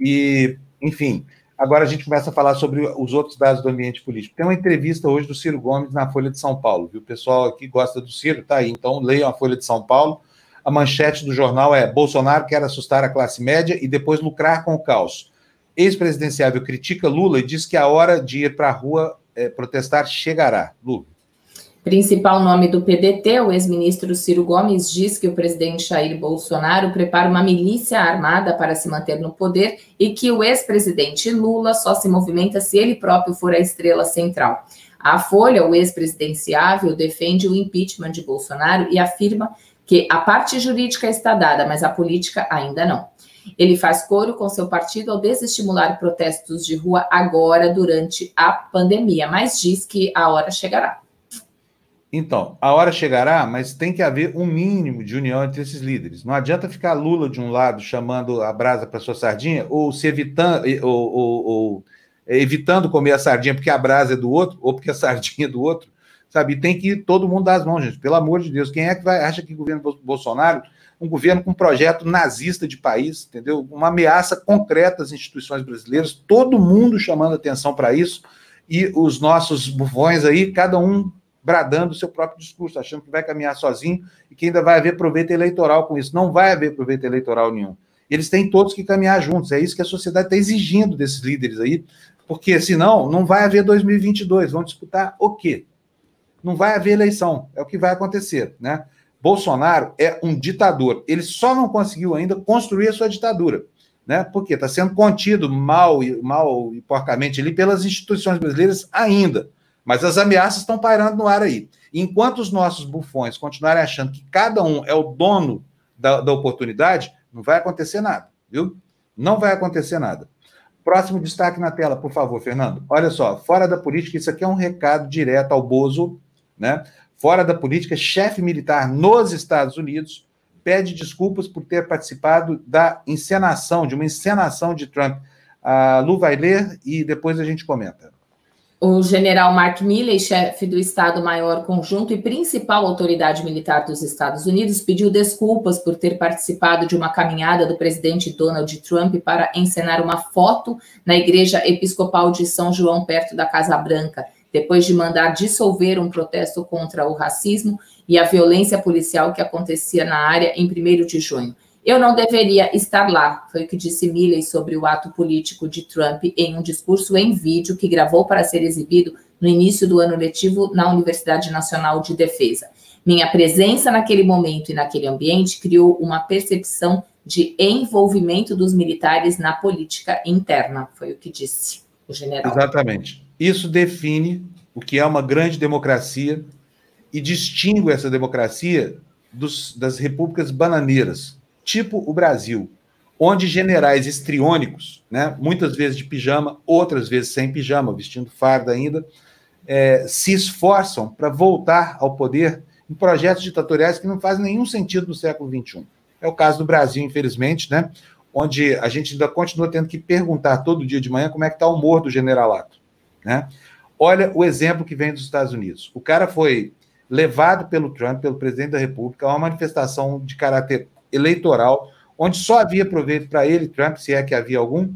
E, enfim, agora a gente começa a falar sobre os outros dados do ambiente político. Tem uma entrevista hoje do Ciro Gomes na Folha de São Paulo, viu? O pessoal aqui gosta do Ciro, tá aí, então leiam a Folha de São Paulo. A manchete do jornal é: Bolsonaro quer assustar a classe média e depois lucrar com o caos ex-presidenciável critica Lula e diz que a hora de ir para a rua é, protestar chegará. Lula. Principal nome do PDT, o ex-ministro Ciro Gomes diz que o presidente Jair Bolsonaro prepara uma milícia armada para se manter no poder e que o ex-presidente Lula só se movimenta se ele próprio for a estrela central. A Folha, o ex-presidenciável, defende o impeachment de Bolsonaro e afirma que a parte jurídica está dada, mas a política ainda não. Ele faz coro com seu partido ao desestimular protestos de rua agora, durante a pandemia, mas diz que a hora chegará. Então, a hora chegará, mas tem que haver um mínimo de união entre esses líderes. Não adianta ficar Lula de um lado chamando a brasa para sua sardinha, ou se evitando, ou, ou, ou, evitando comer a sardinha porque a brasa é do outro, ou porque a sardinha é do outro, sabe? E tem que todo mundo dar as mãos, gente. Pelo amor de Deus, quem é que vai acha que o governo Bolsonaro um governo com um projeto nazista de país, entendeu? Uma ameaça concreta às instituições brasileiras, todo mundo chamando atenção para isso, e os nossos bufões aí, cada um bradando o seu próprio discurso, achando que vai caminhar sozinho e que ainda vai haver proveito eleitoral com isso. Não vai haver proveito eleitoral nenhum. Eles têm todos que caminhar juntos. É isso que a sociedade está exigindo desses líderes aí, porque senão não vai haver 2022. Vão disputar o quê? Não vai haver eleição. É o que vai acontecer, né? Bolsonaro é um ditador. Ele só não conseguiu ainda construir a sua ditadura, né? Porque está sendo contido mal e mal e porcamente ali pelas instituições brasileiras ainda. Mas as ameaças estão pairando no ar aí. Enquanto os nossos bufões continuarem achando que cada um é o dono da, da oportunidade, não vai acontecer nada, viu? Não vai acontecer nada. Próximo destaque na tela, por favor, Fernando. Olha só, fora da política, isso aqui é um recado direto ao Bozo, né? fora da política, chefe militar nos Estados Unidos, pede desculpas por ter participado da encenação, de uma encenação de Trump. A Lu vai ler e depois a gente comenta. O general Mark Milley, chefe do Estado-Maior Conjunto e principal autoridade militar dos Estados Unidos, pediu desculpas por ter participado de uma caminhada do presidente Donald Trump para encenar uma foto na Igreja Episcopal de São João, perto da Casa Branca depois de mandar dissolver um protesto contra o racismo e a violência policial que acontecia na área em 1 de junho. Eu não deveria estar lá, foi o que disse Milley sobre o ato político de Trump em um discurso em vídeo que gravou para ser exibido no início do ano letivo na Universidade Nacional de Defesa. Minha presença naquele momento e naquele ambiente criou uma percepção de envolvimento dos militares na política interna, foi o que disse o general. Exatamente. Isso define o que é uma grande democracia e distingue essa democracia dos, das repúblicas bananeiras, tipo o Brasil, onde generais estriônicos, né, muitas vezes de pijama, outras vezes sem pijama, vestindo farda ainda, é, se esforçam para voltar ao poder em projetos ditatoriais que não fazem nenhum sentido no século XXI. É o caso do Brasil, infelizmente, né, onde a gente ainda continua tendo que perguntar todo dia de manhã como é que está o humor do generalato. Né? Olha o exemplo que vem dos Estados Unidos. O cara foi levado pelo Trump, pelo presidente da República, a uma manifestação de caráter eleitoral, onde só havia proveito para ele, Trump, se é que havia algum,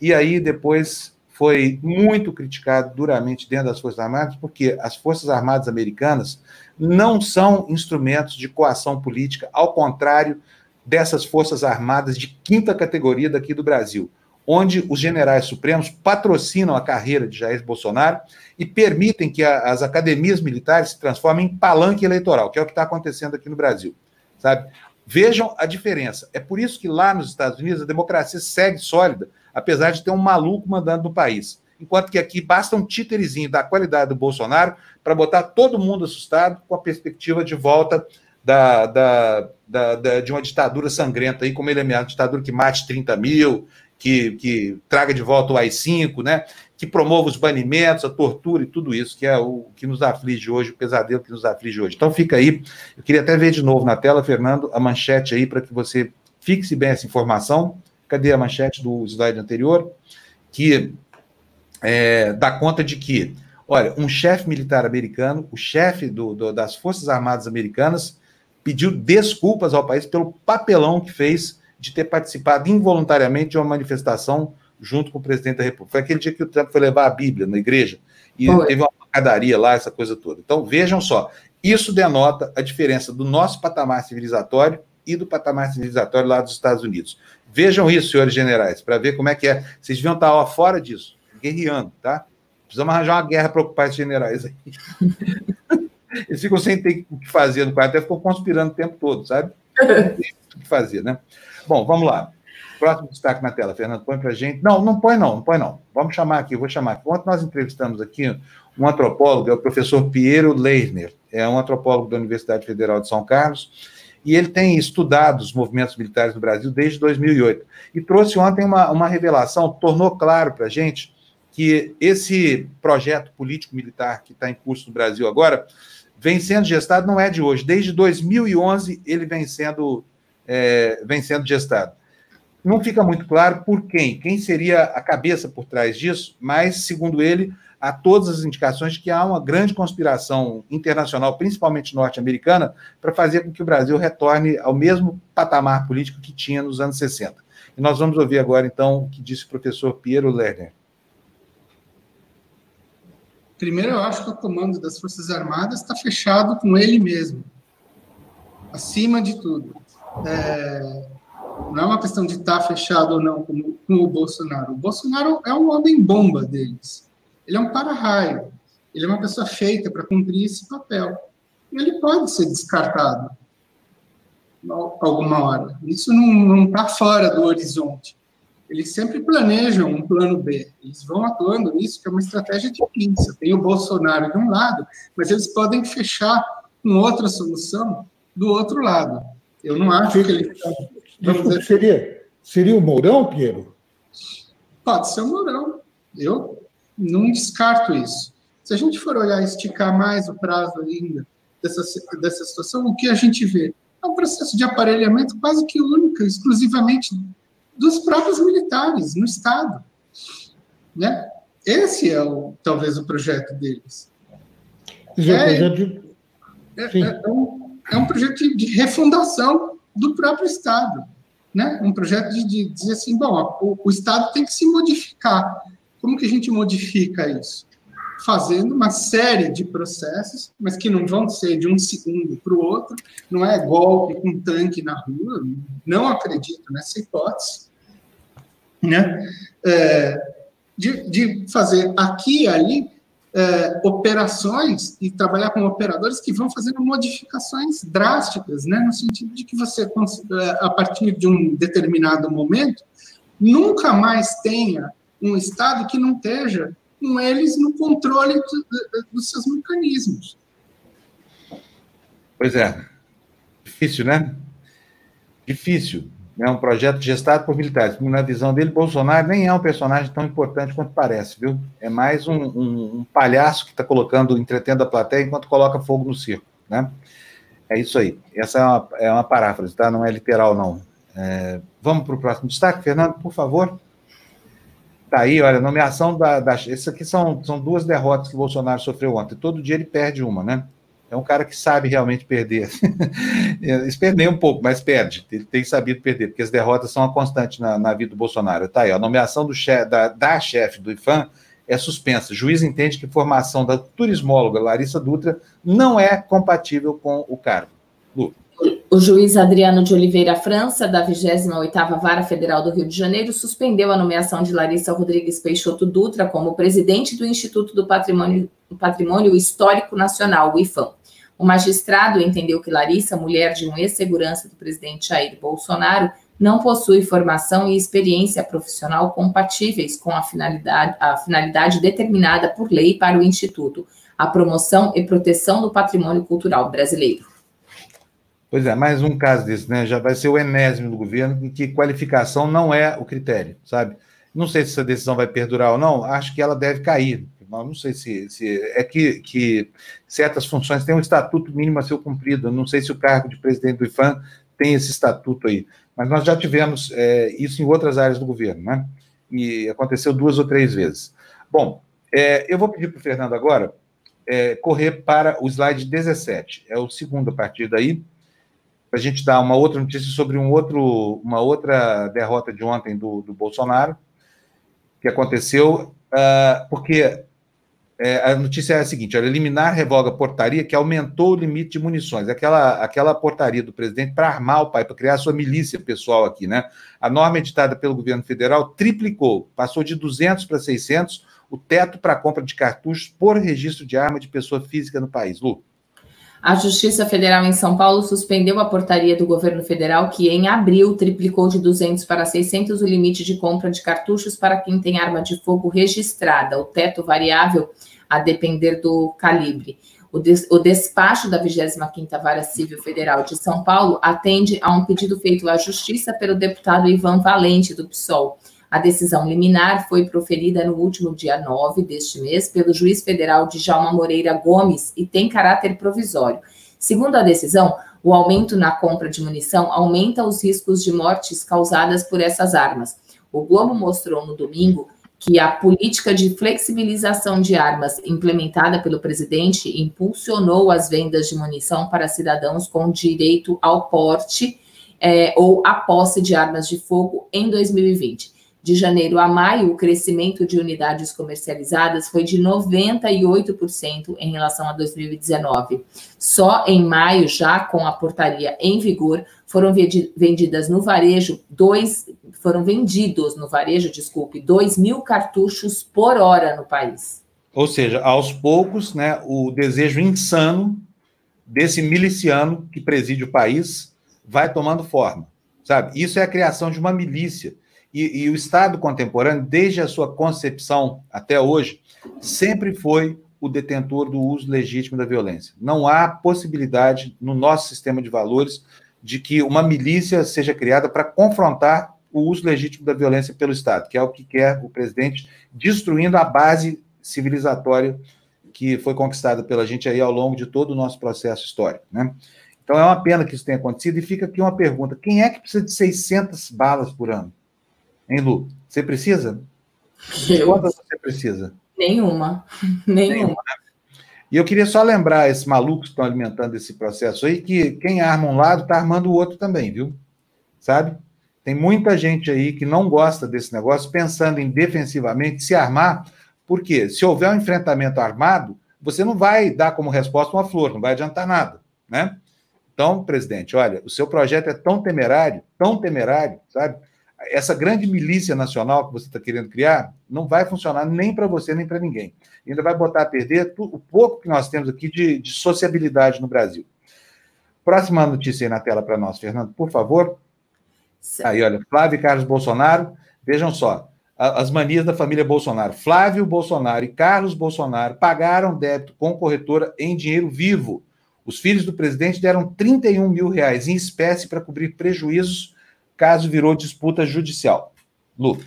e aí depois foi muito criticado duramente dentro das Forças Armadas, porque as Forças Armadas americanas não são instrumentos de coação política, ao contrário dessas Forças Armadas de quinta categoria daqui do Brasil onde os generais supremos patrocinam a carreira de Jair Bolsonaro e permitem que a, as academias militares se transformem em palanque eleitoral, que é o que está acontecendo aqui no Brasil, sabe? Vejam a diferença. É por isso que lá nos Estados Unidos a democracia segue sólida, apesar de ter um maluco mandando no país. Enquanto que aqui basta um títerezinho da qualidade do Bolsonaro para botar todo mundo assustado com a perspectiva de volta da, da, da, de uma ditadura sangrenta aí, como ele é uma ditadura que mate 30 mil, que, que traga de volta o AI-5, né? Que promova os banimentos, a tortura e tudo isso, que é o que nos aflige hoje, o pesadelo que nos aflige hoje. Então fica aí, eu queria até ver de novo na tela, Fernando, a manchete aí para que você fixe bem essa informação. Cadê a manchete do slide anterior? Que é, dá conta de que, olha, um chefe militar americano, o chefe do, do, das Forças Armadas Americanas, pediu desculpas ao país pelo papelão que fez de ter participado involuntariamente de uma manifestação junto com o presidente da República. Foi aquele dia que o Trump foi levar a Bíblia na igreja e Oi. teve uma padaria lá, essa coisa toda. Então, vejam só, isso denota a diferença do nosso patamar civilizatório e do patamar civilizatório lá dos Estados Unidos. Vejam isso, senhores generais, para ver como é que é. Vocês deviam estar ó, fora disso, guerreando, tá? Precisamos arranjar uma guerra para ocupar esses generais aí. Eles ficam sem ter o que fazer no quarto, até ficam conspirando o tempo todo, sabe? Não tem o que fazer, né? Bom, vamos lá. Próximo destaque na tela, Fernando, põe para a gente. Não, não põe não, não põe não. Vamos chamar aqui, vou chamar. Ontem nós entrevistamos aqui um antropólogo, é o professor Piero Leisner, é um antropólogo da Universidade Federal de São Carlos, e ele tem estudado os movimentos militares no Brasil desde 2008. E trouxe ontem uma, uma revelação, tornou claro para a gente que esse projeto político-militar que está em curso no Brasil agora vem sendo gestado, não é de hoje, desde 2011 ele vem sendo, é, vem sendo gestado. Não fica muito claro por quem, quem seria a cabeça por trás disso, mas, segundo ele, há todas as indicações que há uma grande conspiração internacional, principalmente norte-americana, para fazer com que o Brasil retorne ao mesmo patamar político que tinha nos anos 60. E nós vamos ouvir agora, então, o que disse o professor Piero Lerner. Primeiro, eu acho que o comando das Forças Armadas está fechado com ele mesmo, acima de tudo. É, não é uma questão de estar tá fechado ou não com, com o Bolsonaro. O Bolsonaro é um homem-bomba deles. Ele é um para-raio. Ele é uma pessoa feita para cumprir esse papel. Ele pode ser descartado alguma hora. Isso não está fora do horizonte. Eles sempre planejam um plano B. Eles vão atuando nisso, que é uma estratégia de pinça. Tem o Bolsonaro de um lado, mas eles podem fechar com outra solução do outro lado. Eu não acho que ele Desculpa, seria, seria o Mourão, Piero? Pode ser o Mourão. Eu não descarto isso. Se a gente for olhar esticar mais o prazo ainda dessa, dessa situação, o que a gente vê? É um processo de aparelhamento quase que único, exclusivamente dos próprios militares no Estado. Né? Esse é o, talvez o projeto deles. É, é, é, é, um, é um projeto de refundação do próprio Estado. Né? Um projeto de, de dizer assim, bom, o, o, Estado tem que se modificar. Como que a gente modifica isso? Fazendo uma série de processos, mas que não vão ser de um segundo para o outro, não é golpe com tanque na rua, não acredito nessa hipótese. Né? É, de, de fazer aqui e ali é, operações e trabalhar com operadores que vão fazendo modificações drásticas, né, no sentido de que você, é, a partir de um determinado momento, nunca mais tenha um Estado que não esteja com eles no controle do, dos seus mecanismos. Pois é. Difícil, né? Difícil. É um projeto gestado por militares. Na visão dele, Bolsonaro nem é um personagem tão importante quanto parece, viu? É mais um, um, um palhaço que está colocando, entretendo a plateia enquanto coloca fogo no circo, né? É isso aí. Essa é uma, é uma paráfrase, tá? Não é literal, não. É, vamos para o próximo destaque, Fernando, por favor. Tá aí, olha, nomeação da, da. Aqui são, são duas derrotas que o Bolsonaro sofreu ontem. Todo dia ele perde uma, né? É um cara que sabe realmente perder. Eles perdem um pouco, mas perde. Ele tem sabido perder, porque as derrotas são uma constante na, na vida do Bolsonaro. Tá aí, a nomeação da, da chefe do IFAM é suspensa. O juiz entende que a formação da turismóloga Larissa Dutra não é compatível com o cargo. Lu. O juiz Adriano de Oliveira França, da 28ª Vara Federal do Rio de Janeiro, suspendeu a nomeação de Larissa Rodrigues Peixoto Dutra como presidente do Instituto do Patrimônio, Patrimônio Histórico Nacional, o IFAM. O magistrado entendeu que Larissa, mulher de um ex-segurança do presidente Jair Bolsonaro, não possui formação e experiência profissional compatíveis com a finalidade, a finalidade determinada por lei para o Instituto, a promoção e proteção do patrimônio cultural brasileiro. Pois é, mais um caso desse, né? Já vai ser o enésimo do governo em que qualificação não é o critério, sabe? Não sei se essa decisão vai perdurar ou não, acho que ela deve cair. Não sei se, se é que, que certas funções têm um estatuto mínimo a ser cumprido. Não sei se o cargo de presidente do IFAM tem esse estatuto aí. Mas nós já tivemos é, isso em outras áreas do governo, né? E aconteceu duas ou três vezes. Bom, é, eu vou pedir para o Fernando agora é, correr para o slide 17. É o segundo a partir daí, para a gente dar uma outra notícia sobre um outro, uma outra derrota de ontem do, do Bolsonaro, que aconteceu, uh, porque é, a notícia é a seguinte: olha, eliminar revoga portaria que aumentou o limite de munições. Aquela, aquela portaria do presidente para armar o pai, para criar sua milícia pessoal aqui, né? A norma editada pelo governo federal triplicou, passou de 200 para 600 o teto para compra de cartuchos por registro de arma de pessoa física no país. Lu. A Justiça Federal em São Paulo suspendeu a portaria do governo federal que, em abril, triplicou de 200 para 600 o limite de compra de cartuchos para quem tem arma de fogo registrada, o teto variável a depender do calibre. O, des, o despacho da 25ª Vara Civil Federal de São Paulo atende a um pedido feito à Justiça pelo deputado Ivan Valente, do PSOL. A decisão liminar foi proferida no último dia 9 deste mês pelo juiz federal Djalma Moreira Gomes e tem caráter provisório. Segundo a decisão, o aumento na compra de munição aumenta os riscos de mortes causadas por essas armas. O Globo mostrou no domingo que a política de flexibilização de armas implementada pelo presidente impulsionou as vendas de munição para cidadãos com direito ao porte é, ou à posse de armas de fogo em 2020. De janeiro a maio, o crescimento de unidades comercializadas foi de 98% em relação a 2019. Só em maio, já com a portaria em vigor, foram vendidas no varejo dois, foram vendidos no varejo, desculpe, 2 mil cartuchos por hora no país. Ou seja, aos poucos, né, o desejo insano desse miliciano que preside o país vai tomando forma, sabe? Isso é a criação de uma milícia e, e, o Estado contemporâneo, desde a sua concepção até hoje, sempre foi o detentor do uso legítimo da violência. Não há possibilidade no nosso sistema de valores de que uma milícia seja criada para confrontar o uso legítimo da violência pelo Estado, que é o que quer o presidente, destruindo a base civilizatória que foi conquistada pela gente aí ao longo de todo o nosso processo histórico, né? Então é uma pena que isso tenha acontecido e fica aqui uma pergunta: quem é que precisa de 600 balas por ano? Hein, Lu? Você precisa? Eu... Quantas você precisa? Nenhuma. Nenhuma. E eu queria só lembrar esses malucos que estão alimentando esse processo aí, que quem arma um lado está armando o outro também, viu? Sabe? Tem muita gente aí que não gosta desse negócio, pensando em defensivamente se armar, porque se houver um enfrentamento armado, você não vai dar como resposta uma flor, não vai adiantar nada, né? Então, presidente, olha, o seu projeto é tão temerário, tão temerário, sabe? Essa grande milícia nacional que você está querendo criar não vai funcionar nem para você nem para ninguém. ainda vai botar a perder o pouco que nós temos aqui de, de sociabilidade no Brasil. Próxima notícia aí na tela para nós, Fernando, por favor. Aí, olha, Flávio e Carlos Bolsonaro, vejam só, as manias da família Bolsonaro. Flávio Bolsonaro e Carlos Bolsonaro pagaram débito com corretora em dinheiro vivo. Os filhos do presidente deram 31 mil reais em espécie para cobrir prejuízos caso virou disputa judicial. Lu.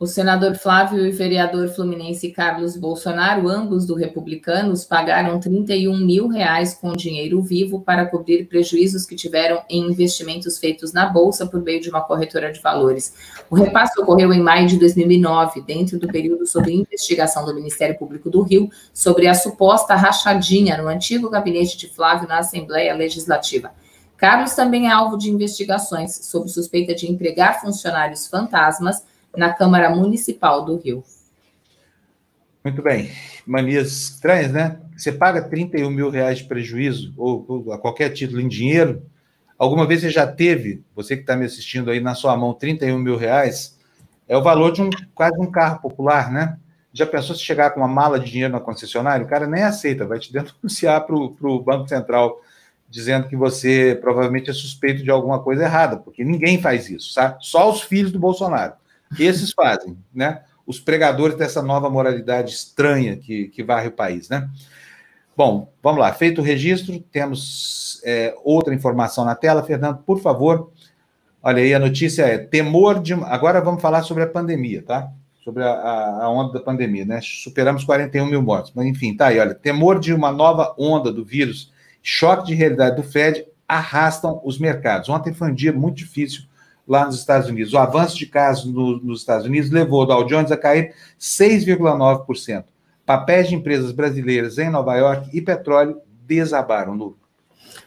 O senador Flávio e vereador fluminense Carlos Bolsonaro, ambos do Republicanos, pagaram 31 mil reais com dinheiro vivo para cobrir prejuízos que tiveram em investimentos feitos na Bolsa por meio de uma corretora de valores. O repasse ocorreu em maio de 2009, dentro do período sob investigação do Ministério Público do Rio sobre a suposta rachadinha no antigo gabinete de Flávio na Assembleia Legislativa. Carlos também é alvo de investigações sob suspeita de empregar funcionários fantasmas na Câmara Municipal do Rio. Muito bem. Manias estranhas, né? Você paga 31 mil reais de prejuízo, ou, ou a qualquer título em dinheiro. Alguma vez você já teve, você que está me assistindo aí na sua mão, 31 mil reais? É o valor de um quase um carro popular, né? Já pensou se chegar com uma mala de dinheiro na concessionária? O cara nem aceita, vai te denunciar para o Banco Central dizendo que você provavelmente é suspeito de alguma coisa errada, porque ninguém faz isso, sabe? Só os filhos do Bolsonaro. Esses fazem, né? Os pregadores dessa nova moralidade estranha que, que varre o país, né? Bom, vamos lá. Feito o registro, temos é, outra informação na tela. Fernando, por favor. Olha aí, a notícia é temor de. Agora vamos falar sobre a pandemia, tá? sobre a, a, onda da pandemia, né? Superamos 41 mil mortos. Mas, enfim, tá aí, olha. Temor de uma nova onda do vírus, choque de realidade do Fed arrastam os mercados. Ontem foi um dia muito difícil lá nos Estados Unidos. O avanço de casos no, nos Estados Unidos levou o Dow Jones a cair 6,9%. Papéis de empresas brasileiras em Nova York e petróleo desabaram, Lu.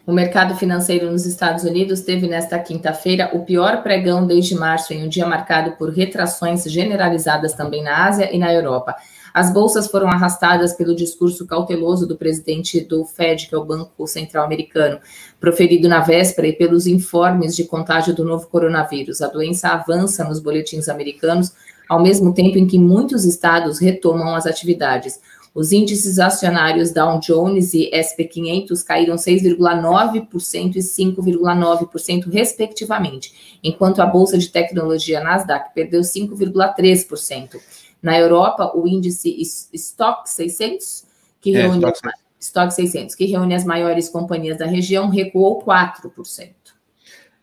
O mercado financeiro nos Estados Unidos teve nesta quinta-feira o pior pregão desde março, em um dia marcado por retrações generalizadas também na Ásia e na Europa. As bolsas foram arrastadas pelo discurso cauteloso do presidente do Fed, que é o Banco Central Americano, proferido na véspera e pelos informes de contágio do novo coronavírus. A doença avança nos boletins americanos, ao mesmo tempo em que muitos estados retomam as atividades. Os índices acionários Dow Jones e SP500 caíram 6,9% e 5,9%, respectivamente, enquanto a bolsa de tecnologia Nasdaq perdeu 5,3%. Na Europa, o índice Stock 600, que é, reúne Stock, Stock 600, que reúne as maiores companhias da região, recuou 4%.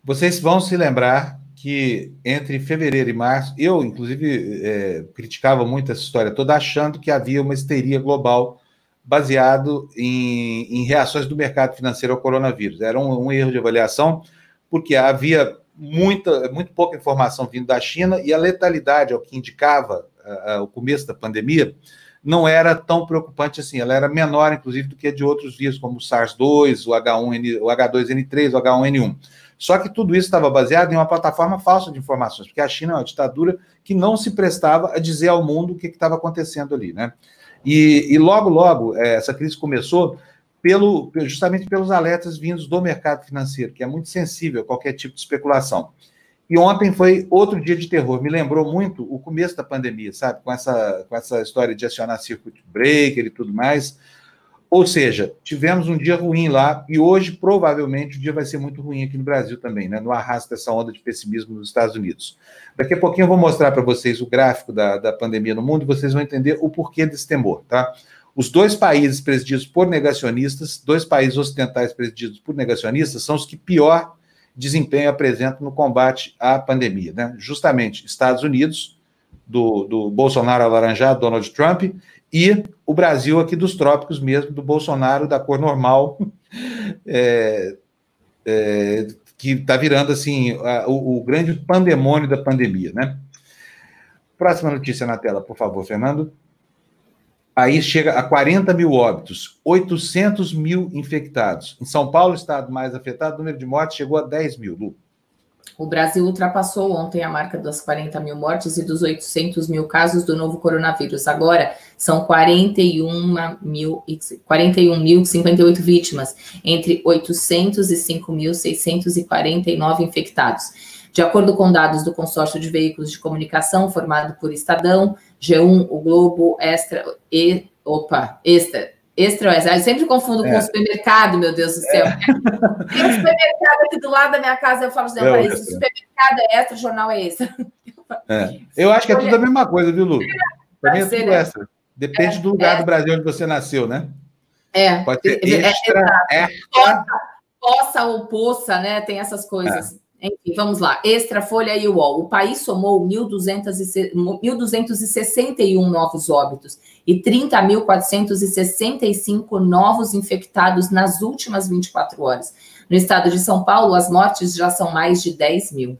Vocês vão se lembrar que entre fevereiro e março, eu, inclusive, é, criticava muito essa história toda, achando que havia uma histeria global baseado em, em reações do mercado financeiro ao coronavírus. Era um, um, erro de avaliação, porque havia muita, muito pouca informação vindo da China e a letalidade, ao que indicava o começo da pandemia, não era tão preocupante assim. Ela era menor, inclusive, do que a de outros vírus, como o SARS-2, o, H1N, o H2N3, o H1N1. Só que tudo isso estava baseado em uma plataforma falsa de informações, porque a China é uma ditadura que não se prestava a dizer ao mundo o que estava acontecendo ali, né? E, e logo, logo, é, essa crise começou pelo, justamente pelos alertas vindos do mercado financeiro, que é muito sensível a qualquer tipo de especulação. E ontem foi outro dia de terror. Me lembrou muito o começo da pandemia, sabe? Com essa, com essa história de acionar circuit breaker e tudo mais. Ou seja, tivemos um dia ruim lá e hoje provavelmente o dia vai ser muito ruim aqui no Brasil também, né? No arrasto dessa onda de pessimismo nos Estados Unidos. Daqui a pouquinho eu vou mostrar para vocês o gráfico da, da pandemia no mundo e vocês vão entender o porquê desse temor, tá? Os dois países presididos por negacionistas, dois países ocidentais presididos por negacionistas, são os que pior desempenho apresentam no combate à pandemia, né? Justamente Estados Unidos, do, do Bolsonaro alaranjado, Donald Trump, e o Brasil aqui dos trópicos mesmo, do Bolsonaro, da cor normal, é, é, que está virando assim a, o, o, grande pandemônio da pandemia, né? Próxima notícia na tela, por favor, Fernando. Aí chega a 40 mil óbitos, 800 mil infectados. Em São Paulo, estado mais afetado, o número de mortes chegou a 10 mil. Lu. O Brasil ultrapassou ontem a marca das 40 mil mortes e dos 800 mil casos do novo coronavírus. Agora são 41 mil, 41 mil 58 vítimas, entre 805.649 infectados. De acordo com dados do consórcio de veículos de comunicação formado por Estadão, G1, o Globo, Extra e opa, Extra, Extra Oeste. Eu sempre confundo é. com o supermercado, meu Deus do céu. É. Tem um supermercado aqui do lado da minha casa, eu falo assim, é isso, supermercado é extra, jornal é extra. É. Eu acho que é tudo a mesma coisa, viu, Lu? Para mim é tudo né? extra. Depende é, do lugar do Brasil onde você nasceu, né? É. Pode ser extra, extra. Poça ou poça, né? Tem essas coisas. Enfim, vamos lá. Extra, Folha e UOL. O país somou 1.261 novos óbitos e 30.465 novos infectados nas últimas 24 horas. No estado de São Paulo, as mortes já são mais de 10 mil.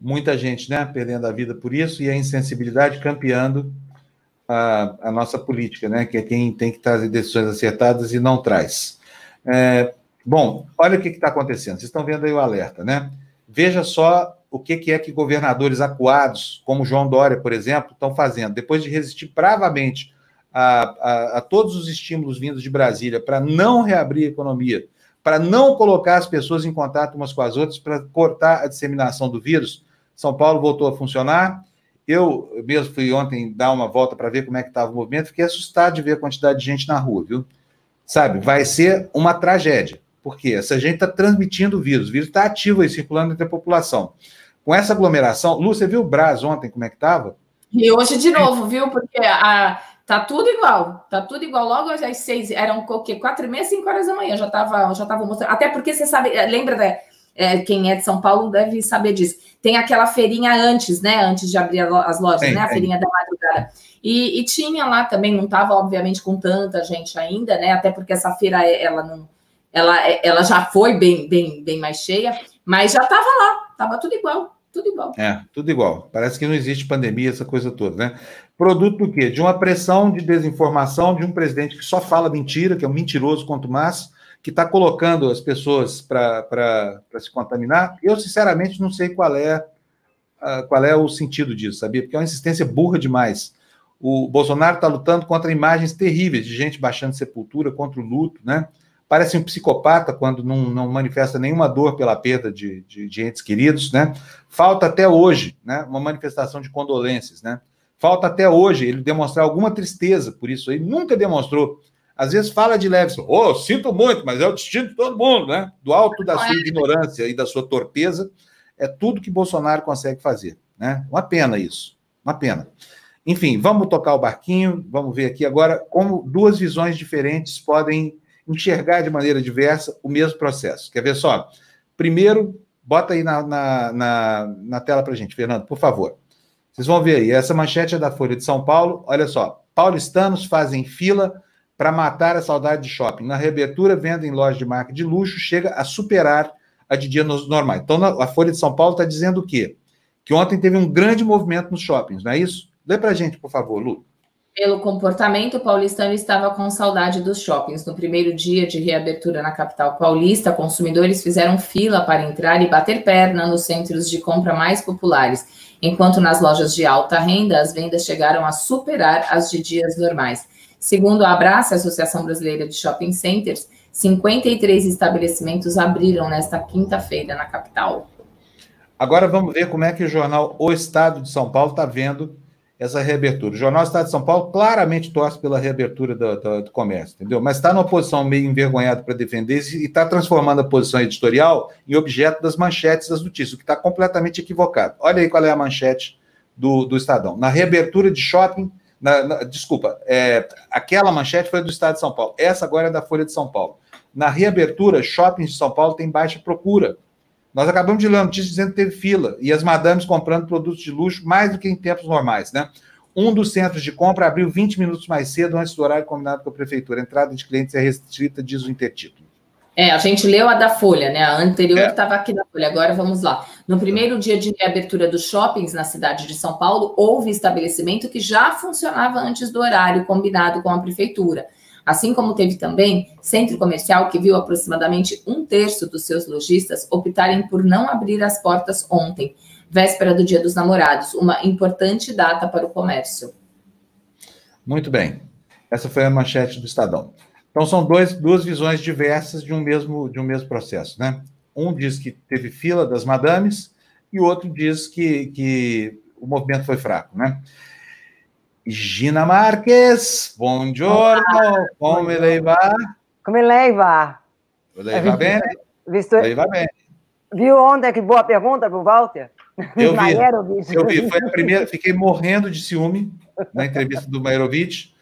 Muita gente, né, perdendo a vida por isso e a insensibilidade campeando a, a nossa política, né, que é quem tem que trazer decisões acertadas e não traz. É, Bom, olha o que está acontecendo. Vocês estão vendo aí o alerta, né? Veja só o que, que é que governadores acuados, como João Dória, por exemplo, estão fazendo. Depois de resistir bravamente a, a, a todos os estímulos vindos de Brasília para não reabrir a economia, para não colocar as pessoas em contato umas com as outras, para cortar a disseminação do vírus, São Paulo voltou a funcionar. Eu mesmo fui ontem dar uma volta para ver como é que estava o movimento, fiquei assustado de ver a quantidade de gente na rua, viu? Sabe, vai ser uma tragédia. Porque essa gente está transmitindo o vírus, o vírus está ativo aí, circulando entre a população. Com essa aglomeração, Lu, você viu o Brás ontem, como é que estava? E hoje de novo, viu? Porque a, tá tudo igual, tá tudo igual. Logo às seis, eram o quê? Quatro e meia, cinco horas da manhã, já estava já tava mostrando. Até porque você sabe, lembra da, é, quem é de São Paulo deve saber disso. Tem aquela feirinha antes, né? Antes de abrir as lojas, tem, né? A feirinha da madrugada. E, e, tinha lá também, não estava, obviamente, com tanta gente ainda, né? Até porque essa feira, ela não. Ela, ela já foi bem, bem, bem mais cheia, mas já estava lá, estava tudo igual. Tudo igual. É, tudo igual. Parece que não existe pandemia, essa coisa toda, né? Produto do quê? De uma pressão de desinformação de um presidente que só fala mentira, que é um mentiroso quanto mais, que está colocando as pessoas para se contaminar. Eu, sinceramente, não sei qual é, uh, qual é o sentido disso, sabia? Porque é uma insistência burra demais. O Bolsonaro está lutando contra imagens terríveis de gente baixando sepultura, contra o luto, né? Parece um psicopata quando não, não manifesta nenhuma dor pela perda de, de, de, entes queridos, né? Falta até hoje, né, uma manifestação de condolências, né? Falta até hoje ele demonstrar alguma tristeza por isso aí, nunca demonstrou. Às vezes fala de leve, oh, sinto muito, mas é o destino de todo mundo, né? Do alto da sua ignorância e da sua torpeza, é tudo que Bolsonaro consegue fazer, né? Uma pena isso, uma pena. Enfim, vamos tocar o barquinho, vamos ver aqui agora como duas visões diferentes podem enxergar de maneira diversa o mesmo processo. Quer ver só? Primeiro, bota aí na, na, na, na tela para gente, Fernando, por favor. Vocês vão ver aí, essa manchete é da Folha de São Paulo. Olha só, paulistanos fazem fila para matar a saudade de shopping. Na reabertura, venda em loja de marca de luxo chega a superar a de dia normais. Então, a Folha de São Paulo está dizendo o quê? Que ontem teve um grande movimento nos shoppings, não é isso? Lê para gente, por favor, Lu. Pelo comportamento, paulistano estava com saudade dos shoppings. No primeiro dia de reabertura na capital paulista, consumidores fizeram fila para entrar e bater perna nos centros de compra mais populares, enquanto nas lojas de alta renda as vendas chegaram a superar as de dias normais. Segundo a Abraça, Associação Brasileira de Shopping Centers, 53 estabelecimentos abriram nesta quinta-feira na capital. Agora vamos ver como é que o jornal O Estado de São Paulo está vendo essa reabertura. O Jornal Estado de São Paulo claramente torce pela reabertura do, do, do comércio, entendeu? Mas está numa posição meio envergonhada para defender e está transformando a posição editorial em objeto das manchetes das notícias, o que está completamente equivocado. Olha aí qual é a manchete do, do Estadão. Na reabertura de shopping, na, na, desculpa, é, aquela manchete foi do Estado de São Paulo, essa agora é da Folha de São Paulo. Na reabertura, shoppings de São Paulo têm baixa procura. Nós acabamos de ler a notícia dizendo que teve fila e as madames comprando produtos de luxo mais do que em tempos normais, né? Um dos centros de compra abriu 20 minutos mais cedo antes do horário combinado com a prefeitura. A entrada de clientes é restrita, diz o intertítulo. É, a gente leu a da Folha, né? A anterior estava é. aqui da Folha. Agora vamos lá. No primeiro dia de reabertura dos shoppings na cidade de São Paulo, houve estabelecimento que já funcionava antes do horário combinado com a prefeitura. Assim como teve também centro comercial que viu aproximadamente um terço dos seus lojistas optarem por não abrir as portas ontem, véspera do Dia dos Namorados, uma importante data para o comércio. Muito bem. Essa foi a manchete do Estadão. Então são dois, duas visões diversas de um mesmo de um mesmo processo, né? Um diz que teve fila das madames e o outro diz que, que o movimento foi fraco, né? Gina Marques, buongiorno, come lei va? Come lei va? Lei va bene? Visto... Lei va bene. Viu ontem que boa pergunta para o Walter? Eu vi, eu vi, foi a primeira, fiquei morrendo de ciúme na entrevista do Mairovic,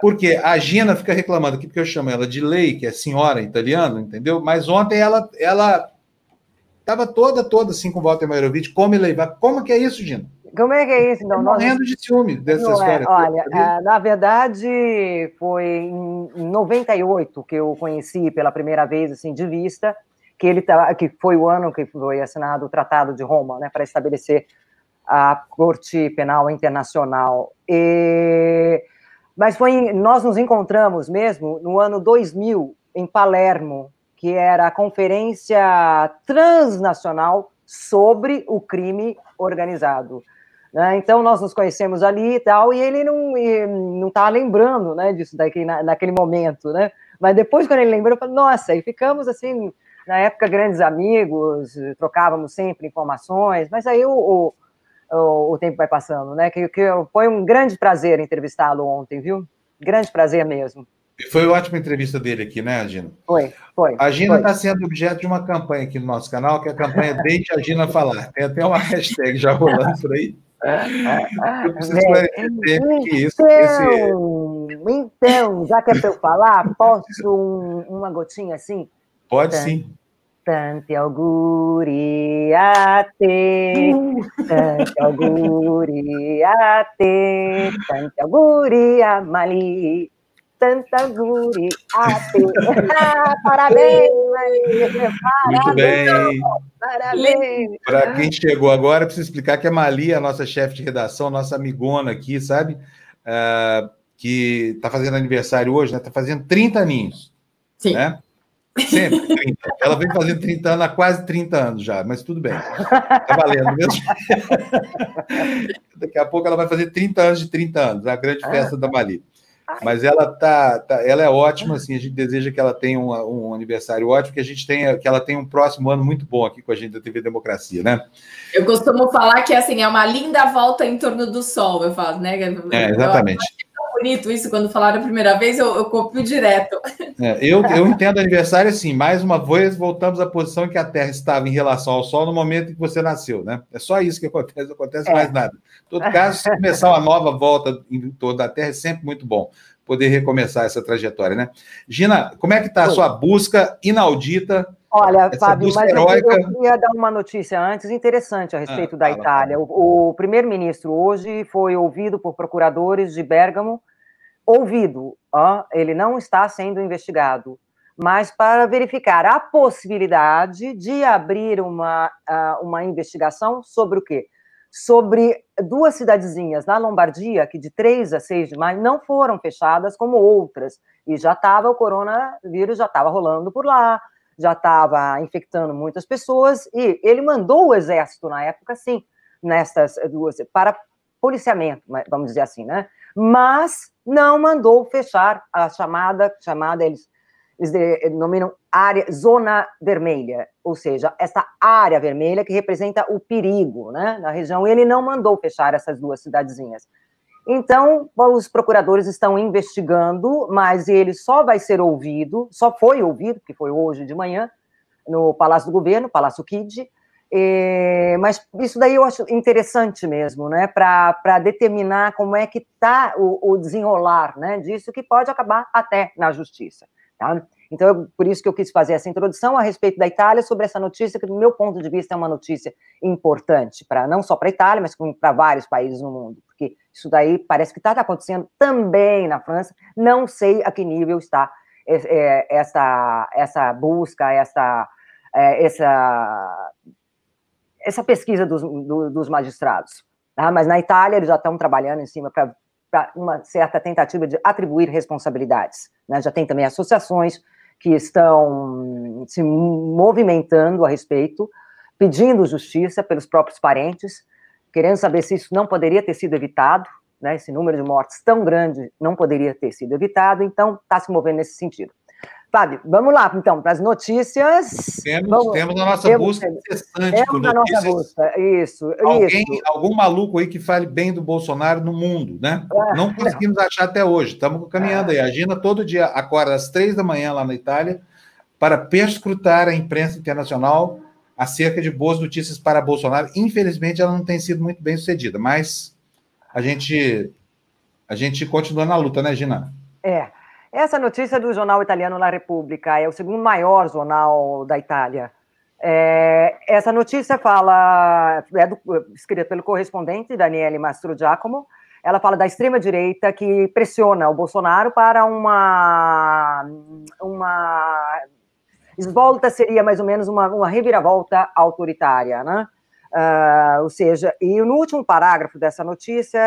porque a Gina fica reclamando aqui, porque eu chamo ela de lei, que é senhora italiana, entendeu? Mas ontem ela ela estava toda, toda assim com o Walter Mairovic, come lei va? Como que é isso, Gina? Como é que é isso? Então, nós... morrendo de ciúme dessa não é, história. É. Olha, ah, na verdade, foi em 98 que eu conheci pela primeira vez, assim, de vista, que ele tá, que foi o ano que foi assinado o Tratado de Roma, né, para estabelecer a Corte Penal Internacional. E... Mas foi, nós nos encontramos mesmo no ano 2000 em Palermo, que era a conferência transnacional sobre o crime organizado. Né? Então, nós nos conhecemos ali e tal, e ele não não estava lembrando né, disso daqui, na, naquele momento, né? Mas depois, quando ele lembrou, eu falei, nossa, e ficamos assim, na época, grandes amigos, trocávamos sempre informações, mas aí o, o, o tempo vai passando, né? Que, que foi um grande prazer entrevistá-lo ontem, viu? Grande prazer mesmo. Foi ótima entrevista dele aqui, né, Gina? Foi, foi. A Gina está sendo objeto de uma campanha aqui no nosso canal, que é a campanha Deixa a Gina Falar. Tem até uma hashtag já rolando por aí. Eu preciso então, que isso, esse... então, já que é para eu falar, posso um, uma gotinha assim? Pode sim. Tanti auguri a te, tanti auguri a te, tanti auguri a Mali, te. Ah, parabéns, Mali! Muito bem. Parabéns! Para quem chegou agora, preciso explicar que a Mali, a nossa chefe de redação, nossa amigona aqui, sabe? Uh, que está fazendo aniversário hoje, né? Está fazendo 30 aninhos. Sim. Né? Sempre, 30. Ela vem fazendo 30 anos há quase 30 anos já, mas tudo bem. Tá valendo mesmo. Daqui a pouco ela vai fazer 30 anos de 30 anos, a grande festa da Mali. Mas ela tá, tá, ela é ótima, assim, a gente deseja que ela tenha um, um, aniversário ótimo, que a gente tenha, que ela tenha um próximo ano muito bom aqui com a gente da TV Democracia, né? Eu costumo falar que assim é uma linda volta em torno do sol, eu falo, né? É, exatamente. Eu, bonito isso, quando falaram a primeira vez, eu, eu copio direto. É, eu, eu entendo aniversário assim, mais uma vez voltamos à posição que a Terra estava em relação ao Sol no momento em que você nasceu, né? É só isso que acontece, não acontece é. mais nada. Em todo caso, se começar uma nova volta em torno da Terra, é sempre muito bom poder recomeçar essa trajetória, né? Gina, como é que está a sua busca inaudita? Olha, Fábio, mas heróica... eu queria dar uma notícia antes interessante a respeito ah, da Itália. O, o primeiro-ministro hoje foi ouvido por procuradores de Bergamo ouvido, ó, ele não está sendo investigado, mas para verificar a possibilidade de abrir uma, uma investigação sobre o quê? Sobre duas cidadezinhas na Lombardia, que de 3 a 6 de maio não foram fechadas como outras, e já estava o coronavírus, já estava rolando por lá, já estava infectando muitas pessoas, e ele mandou o exército na época, sim, nessas duas, para policiamento, vamos dizer assim, né? Mas não mandou fechar a chamada, chamada eles, eles denominam área, zona vermelha, ou seja, essa área vermelha que representa o perigo, né, na região, ele não mandou fechar essas duas cidadezinhas. Então, os procuradores estão investigando, mas ele só vai ser ouvido, só foi ouvido, que foi hoje de manhã, no Palácio do Governo, Palácio Kid, é, mas isso daí eu acho interessante mesmo, né, para determinar como é que está o, o, desenrolar né, disso, que pode acabar até na justiça. Tá? Então, eu, por isso que eu quis fazer essa introdução a respeito da Itália, sobre essa notícia, que, do meu ponto de vista, é uma notícia importante, para não só para a Itália, mas para vários países no mundo, porque isso daí parece que está acontecendo também na França, não sei a que nível está é, é, essa, essa busca, essa, é, essa essa pesquisa dos, do, dos magistrados. Tá? Mas na Itália eles já estão trabalhando em cima para uma certa tentativa de atribuir responsabilidades. Né? Já tem também associações que estão se movimentando a respeito, pedindo justiça pelos próprios parentes, querendo saber se isso não poderia ter sido evitado, né? esse número de mortes tão grande não poderia ter sido evitado, então está se movendo nesse sentido. Fábio, vamos lá, então, para as notícias. Temos, vamos, temos a nossa temos, busca incessante temos a nossa busca, isso. Alguém, isso. Algum maluco aí que fale bem do Bolsonaro no mundo, né? Ah, não conseguimos não. achar até hoje, estamos caminhando ah. aí. A Gina todo dia acorda às três da manhã lá na Itália para perscrutar a imprensa internacional acerca de boas notícias para Bolsonaro. Infelizmente, ela não tem sido muito bem sucedida, mas a gente, a gente continua na luta, né, Gina? É. Essa notícia do jornal italiano La Repubblica é o segundo maior jornal da Itália. É, essa notícia fala, é do, escrita pelo correspondente Daniele Mastro Giacomo, ela fala da extrema-direita que pressiona o Bolsonaro para uma, uma volta seria mais ou menos uma, uma reviravolta autoritária, né? Uh, ou seja, e no último parágrafo dessa notícia,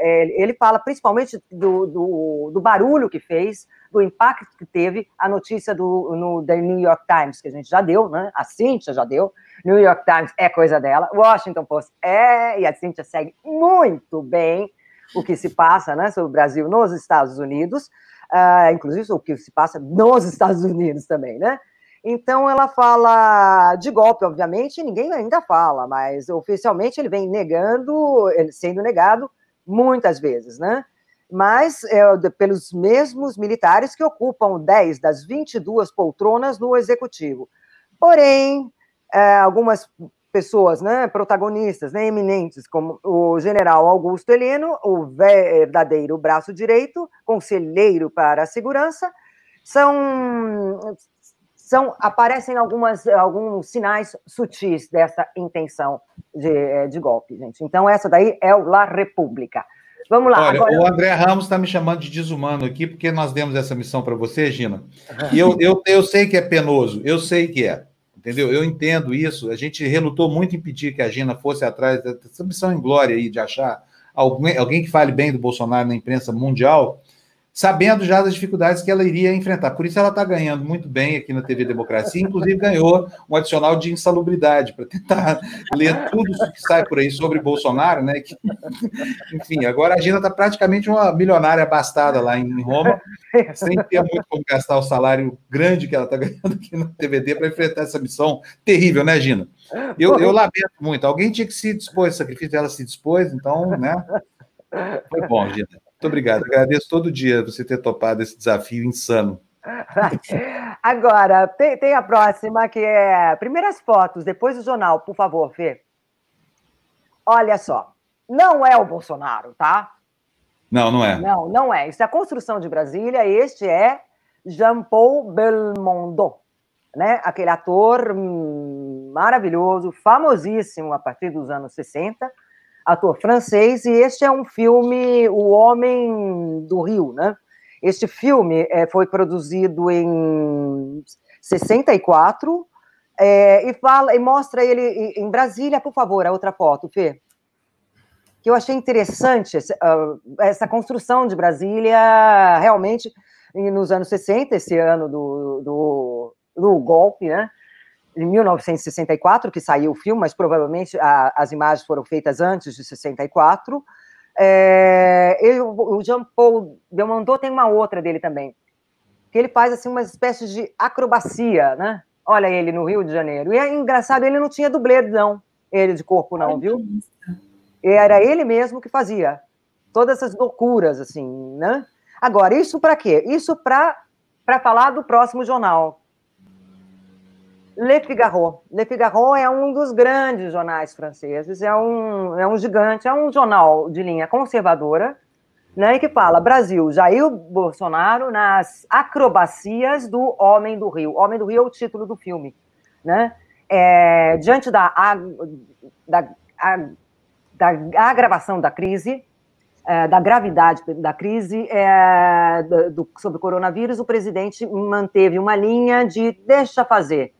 ele, ele fala principalmente do, do, do, barulho que fez, do impacto que teve a notícia do no, The New York Times, que a gente já deu, né? A Cíntia já deu. New York Times é coisa dela, Washington Post é, e a Cíntia segue muito bem o que se passa né, sobre o Brasil nos Estados Unidos, uh, inclusive o que se passa nos Estados Unidos também, né? Então ela fala de golpe, obviamente, ninguém ainda fala, mas oficialmente ele vem negando, sendo negado muitas vezes, né? Mas é, pelos mesmos militares que ocupam 10 das 22 poltronas no executivo. Porém, é, algumas pessoas, né, protagonistas, né, eminentes, como o general Augusto Heleno, o verdadeiro braço direito, conselheiro para a segurança, são são aparecem algumas, alguns sinais sutis dessa intenção de, eh, de golpe, gente. Então, essa daí é o La República. Vamos lá. Olha, agora... o André Ramos está me chamando de desumano aqui, porque nós demos essa missão para você, Gina. E eu, eu, eu sei que é penoso, eu sei que é. Entendeu? Eu entendo isso. A gente relutou muito em pedir que a Gina fosse atrás dessa missão em glória aí de achar alguém, alguém que fale bem do Bolsonaro na imprensa mundial sabendo já das dificuldades que ela iria enfrentar. Por isso ela está ganhando muito bem aqui na TV Democracia, inclusive ganhou um adicional de insalubridade para tentar ler tudo que sai por aí sobre Bolsonaro, né? Que, enfim, agora a Gina está praticamente uma milionária abastada lá em Roma, sem ter muito como gastar o salário grande que ela está ganhando aqui na TVD para enfrentar essa missão terrível, né, Gina? Eu, eu lamento muito. Alguém tinha que se dispor esse sacrifício, ela se dispôs, então, né? Foi bom, Gina. Muito obrigado. Agradeço todo dia você ter topado esse desafio insano. Agora, tem, tem, a próxima que é primeiras fotos, depois do jornal, por favor, Fê. Olha só, não é o Bolsonaro, tá? Não, não é. Não, não é. Isso é a construção de Brasília. Este é Jean-Paul Belmondo, né? Aquele ator hum, maravilhoso, famosíssimo a partir dos anos 60 ator francês, e este é um filme, O Homem do Rio, né? Este filme é, foi produzido em 64 é, e fala e mostra ele em Brasília, por favor, a outra foto, Fê. Que eu achei interessante uh, essa construção de Brasília, realmente, nos anos 60, esse ano do, do, do golpe, né? Em 1964 que saiu o filme, mas provavelmente a, as imagens foram feitas antes de 64. É, ele, o Jean Paul Belmondo tem uma outra dele também, que ele faz assim uma espécie de acrobacia, né? Olha ele no Rio de Janeiro. E é engraçado, ele não tinha dublê, não, ele de corpo não, viu? Era ele mesmo que fazia todas essas loucuras assim, né? Agora, isso para quê? Isso para para falar do próximo jornal, Le Figaro. Le Figaro é um dos grandes jornais franceses, é um, é um gigante, é um jornal de linha conservadora, né, que fala Brasil, Jair Bolsonaro nas acrobacias do Homem do Rio. Homem do Rio é o título do filme. Né? É, diante da, da, da agravação da crise, é, da gravidade da crise é, do, sobre o coronavírus, o presidente manteve uma linha de deixa fazer,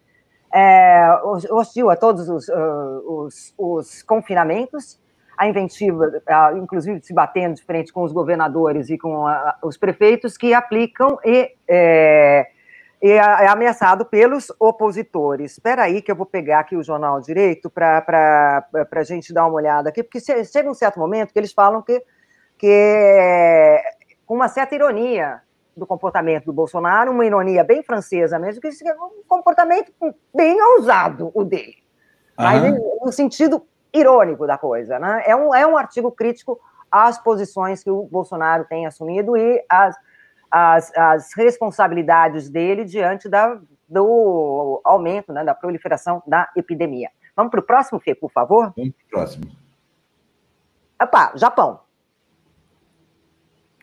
é, hostil a todos os, uh, os, os, confinamentos, a inventiva, uh, inclusive se batendo de frente com os governadores e com os prefeitos que aplicam e, é, e é ameaçado pelos opositores. Espera aí que eu vou pegar aqui o jornal direito para a gente dar uma olhada aqui, porque chega um certo momento que eles falam que, que com uma certa ironia, do comportamento do Bolsonaro, uma ironia bem francesa mesmo, que é um comportamento bem ousado o dele. Uhum. Mas no sentido irônico da coisa, né? É um, é um artigo crítico às posições que o Bolsonaro tem assumido e às, às, às responsabilidades dele diante da, do aumento, né, da proliferação da epidemia. Vamos para o próximo, Fê, por favor? Vamos para o próximo. Opa, Japão.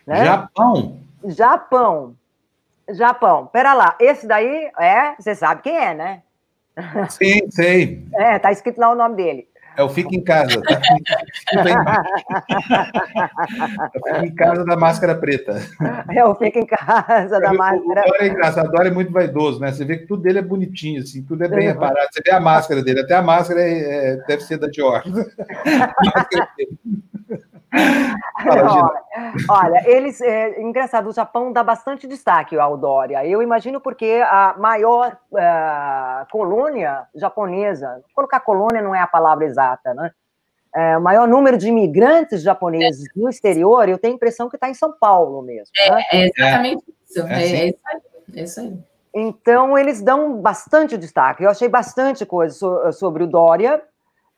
Né? Japão? Japão. Japão. Pera lá, esse daí é, você sabe quem é, né? Sim, sei. É, tá escrito lá o nome dele. É o Fica em Casa. Tá? é o Fica em Casa da Máscara Preta. É o Fica em Casa da Máscara. Dória é engraçado, o Dória é muito vaidoso, né? Você vê que tudo dele é bonitinho, assim, tudo é bem uhum. reparado. Você vê a máscara dele, até a máscara é, é, deve ser da Dior. olha, olha, eles, é, engraçado, o Japão dá bastante destaque ao Dória. Eu imagino porque a maior uh, colônia japonesa, colocar colônia não é a palavra exata, né? É, o maior número de imigrantes japoneses no exterior, eu tenho a impressão que está em São Paulo mesmo. É, né? é exatamente isso. É, é, isso aí. É isso aí. Então, eles dão bastante destaque. Eu achei bastante coisa so, sobre o Dória,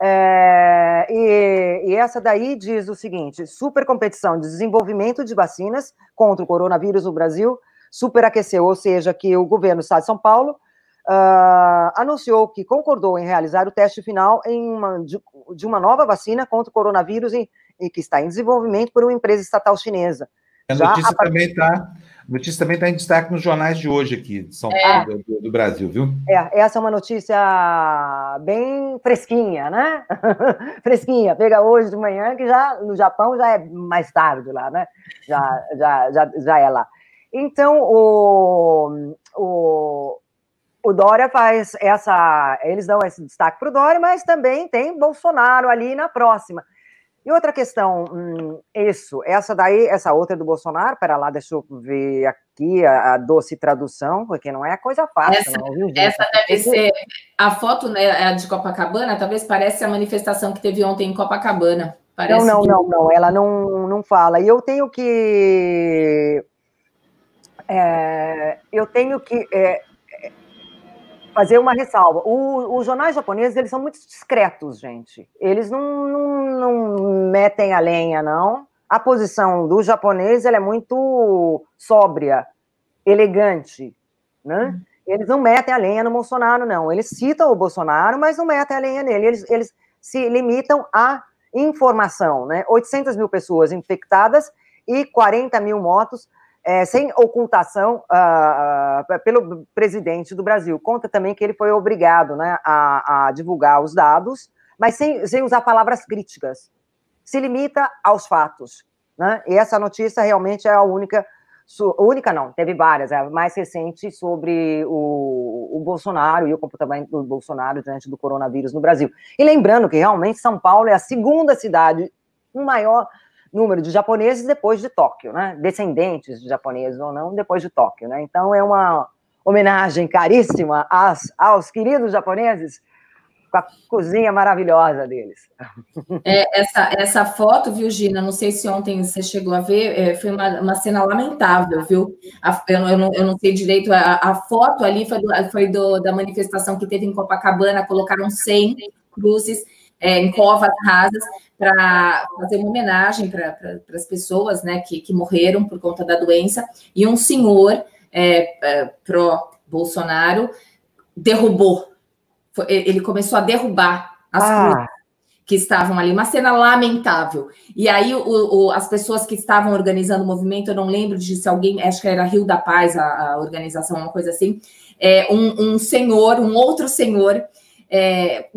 é, e, e, essa daí diz o seguinte: super competição de desenvolvimento de vacinas contra o coronavírus no Brasil superaqueceu, ou seja, que o governo do Estado de São Paulo uh, anunciou que concordou em realizar o teste final uma, de, de, uma nova vacina contra o coronavírus e que está em desenvolvimento por uma empresa estatal chinesa. A notícia, também tá, Notícia também está em destaque nos jornais de hoje aqui, de São É. Paulo, do, do Brasil, viu? É, essa é uma notícia bem fresquinha, né? fresquinha. Pega hoje de manhã, que já no Japão já é mais tarde lá, né? Já, já, já, já é lá. Então, o, o, o Dória faz essa. Eles dão esse destaque para o Dória, mas também tem Bolsonaro ali na próxima. E outra questão, hum, isso, essa daí, essa outra do Bolsonaro, pera lá, deixa eu ver aqui a, a doce tradução, porque não é coisa fácil, Essa- não? Essa deve ser a foto, né, a de Copacabana, talvez parece a manifestação que teve ontem em Copacabana. Parece Não, não, que- não, não, ela não, não fala. E eu tenho que. é, eu tenho que é, é, fazer uma ressalva. O- os jornais japoneses, eles são muito discretos, gente. Eles não, não, não metem a lenha, não. A posição do japonês ela é muito sóbria, elegante, né? Eles não metem a lenha no Bolsonaro, não. Eles citam o Bolsonaro, mas não metem a lenha nele. Eles, eles se limitam a informação, né? 800 mil pessoas infectadas e 40 mil mortos é, sem ocultação ah, pelo presidente do Brasil. Conta também que ele foi obrigado né, a, a divulgar os dados, mas sem, sem usar palavras críticas. Se limita aos fatos. Né? E essa notícia realmente é a única, única não, teve várias, é a mais recente sobre o, o Bolsonaro e o comportamento do Bolsonaro diante do coronavírus no Brasil. E lembrando que realmente São Paulo é a segunda cidade com maior número de japoneses depois de Tóquio, né? Descendentes de japoneses ou não, depois de Tóquio, né? Então é uma homenagem caríssima aos, aos queridos japoneses com a cozinha maravilhosa deles. É, essa, essa foto, viu, Gina? Não sei se ontem você chegou a ver, é, foi uma, uma cena lamentável, viu? A- eu, eu não, eu não sei direito, a, a foto ali foi, do- foi do- da manifestação que teve em Copacabana, colocaram 100 cruzes é, em covas rasas para fazer uma homenagem para pra, as pessoas né, que, que morreram por conta da doença, e um senhor é, é, pró-Bolsonaro derrubou, Foi- ele começou a derrubar as cruzes Ah, que estavam ali, uma cena lamentável. E aí o- o- as pessoas que estavam organizando o movimento, eu não lembro de se alguém, acho que era Rio da Paz, a, a organização, uma coisa assim, é, um, um senhor, um outro senhor, é,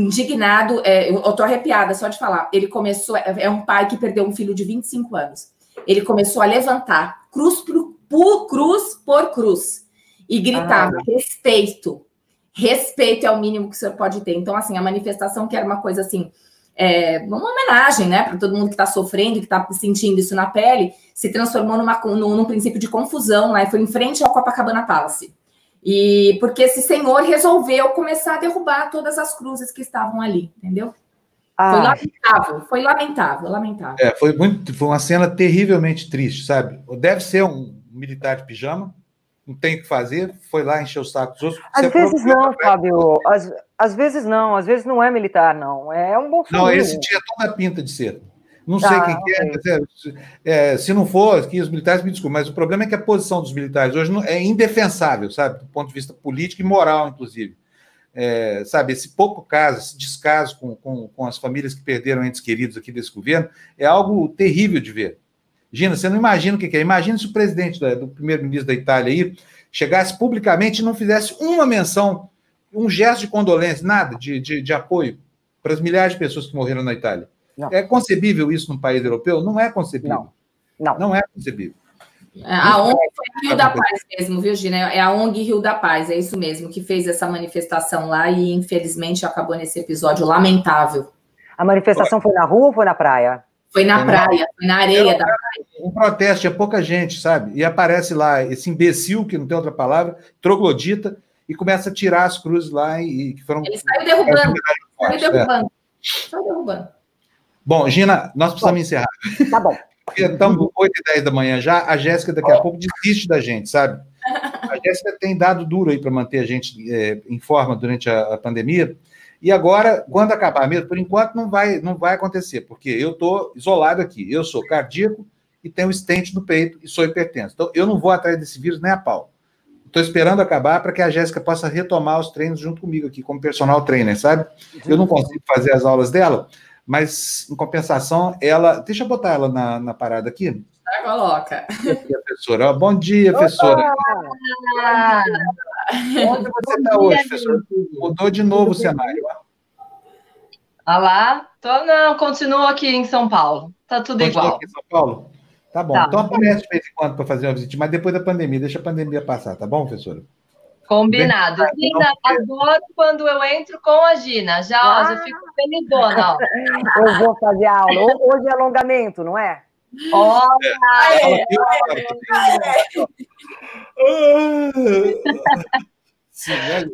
indignado, é, eu, eu tô arrepiada só de falar, ele começou, é, é um pai que perdeu um filho de 25 anos, ele começou a levantar cruz por, por cruz por cruz e gritava respeito, respeito é o mínimo que o senhor pode ter. Então, assim, a manifestação que era uma coisa assim, é, uma homenagem, né, para todo mundo que está sofrendo, que está sentindo isso na pele, se transformou numa, num, num princípio de confusão, né, foi em frente ao Copacabana Palace. E porque esse senhor resolveu começar a derrubar todas as cruzes que estavam ali, entendeu? Foi ah, lamentável, foi lamentável, lamentável. É, foi muito, foi uma cena terrivelmente triste, sabe? Deve ser um militar de pijama, não tem o que fazer, foi lá encher o saco dos outros. às vezes não, Fábio. Às, às vezes não, às vezes não é militar, não. É um bolsonaro. Não, esse tinha toda a pinta de ser. Não sei Ah, quem que é, é, se- é, se não for, que os militares me desculpem, mas o problema é que a posição dos militares hoje não- é indefensável, sabe? Do ponto de vista político e moral, inclusive. É, sabe, esse pouco caso, esse descaso com, com, com as famílias que perderam entes queridos aqui desse governo, é algo terrível de ver. Gina, você não imagina o que que é. Imagina se o presidente da- do primeiro-ministro da Itália aí chegasse publicamente e não fizesse uma menção, um gesto de condolência, nada de, de, de apoio para as milhares de pessoas que morreram na Itália. Não. É concebível isso num país europeu? Não é concebível. Não. Não é concebível. A ONG foi Rio da Paz mesmo, viu, Gina? É a ONG Rio da Paz, é isso mesmo, que fez essa manifestação lá e infelizmente acabou nesse episódio lamentável. A manifestação foi na rua ou foi na praia? Foi na Foi na- praia, foi na areia da Um protesto, tinha pouca gente, sabe? E aparece lá esse imbecil, que não tem outra palavra, troglodita, e começa a tirar as cruzes lá e, que foram. Ele saiu derrubando, saiu fortes, é. derrubando. Saiu derrubando. Bom, Gina, nós precisamos encerrar. Tá bom. Porque estamos 8 e 10 da manhã já, a Jéssica daqui a pouco desiste da gente, sabe? A Jéssica tem dado duro aí para manter a gente é, em forma durante a, a pandemia. E agora, quando acabar mesmo, por enquanto não vai, não vai acontecer, porque eu estou isolado aqui. Eu sou cardíaco e tenho stent no peito e sou hipertenso. Então, eu não vou atrás desse vírus nem a pau. Estou esperando acabar para que a Jéssica possa retomar os treinos junto comigo aqui, como personal trainer, sabe? Eu não consigo fazer as aulas dela, mas, em compensação, ela. Deixa eu botar ela na, na parada aqui. Já coloca. Professora, bom dia, professora. Ah, Onde você está hoje, professora? Mudou de novo o cenário. Ah lá, tô, não, continuo aqui em São Paulo. Tá tudo Continua igual. aqui em São Paulo? Tá bom. Tá. Então aparece de vez em quando para fazer uma visita, mas depois da pandemia, deixa a pandemia passar, tá bom, professora? Combinado. Bem- Gina, adoro quando eu entro com a Gina. Já, ó, já fico felizona, ó. Eu vou fazer aula. Ho- Hoje é alongamento, não é? Olha, é.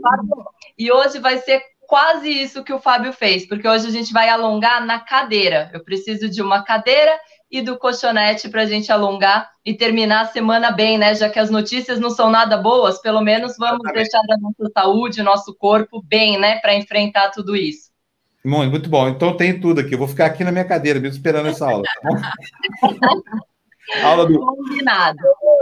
Fábio, e hoje vai ser quase isso que o Fábio fez, porque hoje a gente vai alongar na cadeira. Eu preciso de uma cadeira e do colchonete para a gente alongar e terminar a semana bem, né? Já que as notícias não são nada boas, pelo menos vamos Exatamente. deixar a nossa saúde, nosso corpo bem, né? Para enfrentar tudo isso. Muito, muito bom. Então tem tudo aqui. Eu vou ficar aqui na minha cadeira mesmo esperando essa aula, tá bom? aula do Combinado.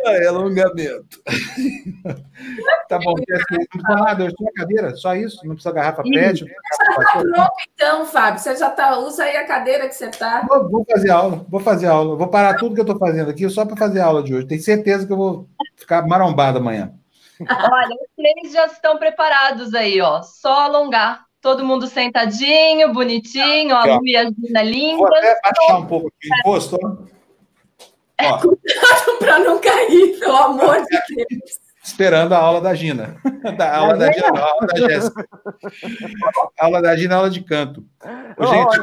Ai, alongamento. tá bom, não precisa nada, eu estou na cadeira, só isso, não precisa garrafa precisa garrafa de Pronto, então, Fábio. Você já tá. Usa aí a cadeira que você tá. Vou, vou fazer aula, vou fazer aula. Vou parar tudo que eu estou fazendo aqui só para fazer aula de hoje. Tenho certeza que eu vou ficar marombado amanhã. Olha, os três já estão preparados aí, ó. Só alongar. Todo mundo sentadinho, bonitinho, a. Lu e a Gina Vou lindas. até baixar um pouco aqui encosto. Ó. Ó, para não cair, pelo amor de Deus. esperando a aula da Gina. Da aula da, Gina, a aula da Jéssica. A aula da Gina, a aula de canto. Ô, gente,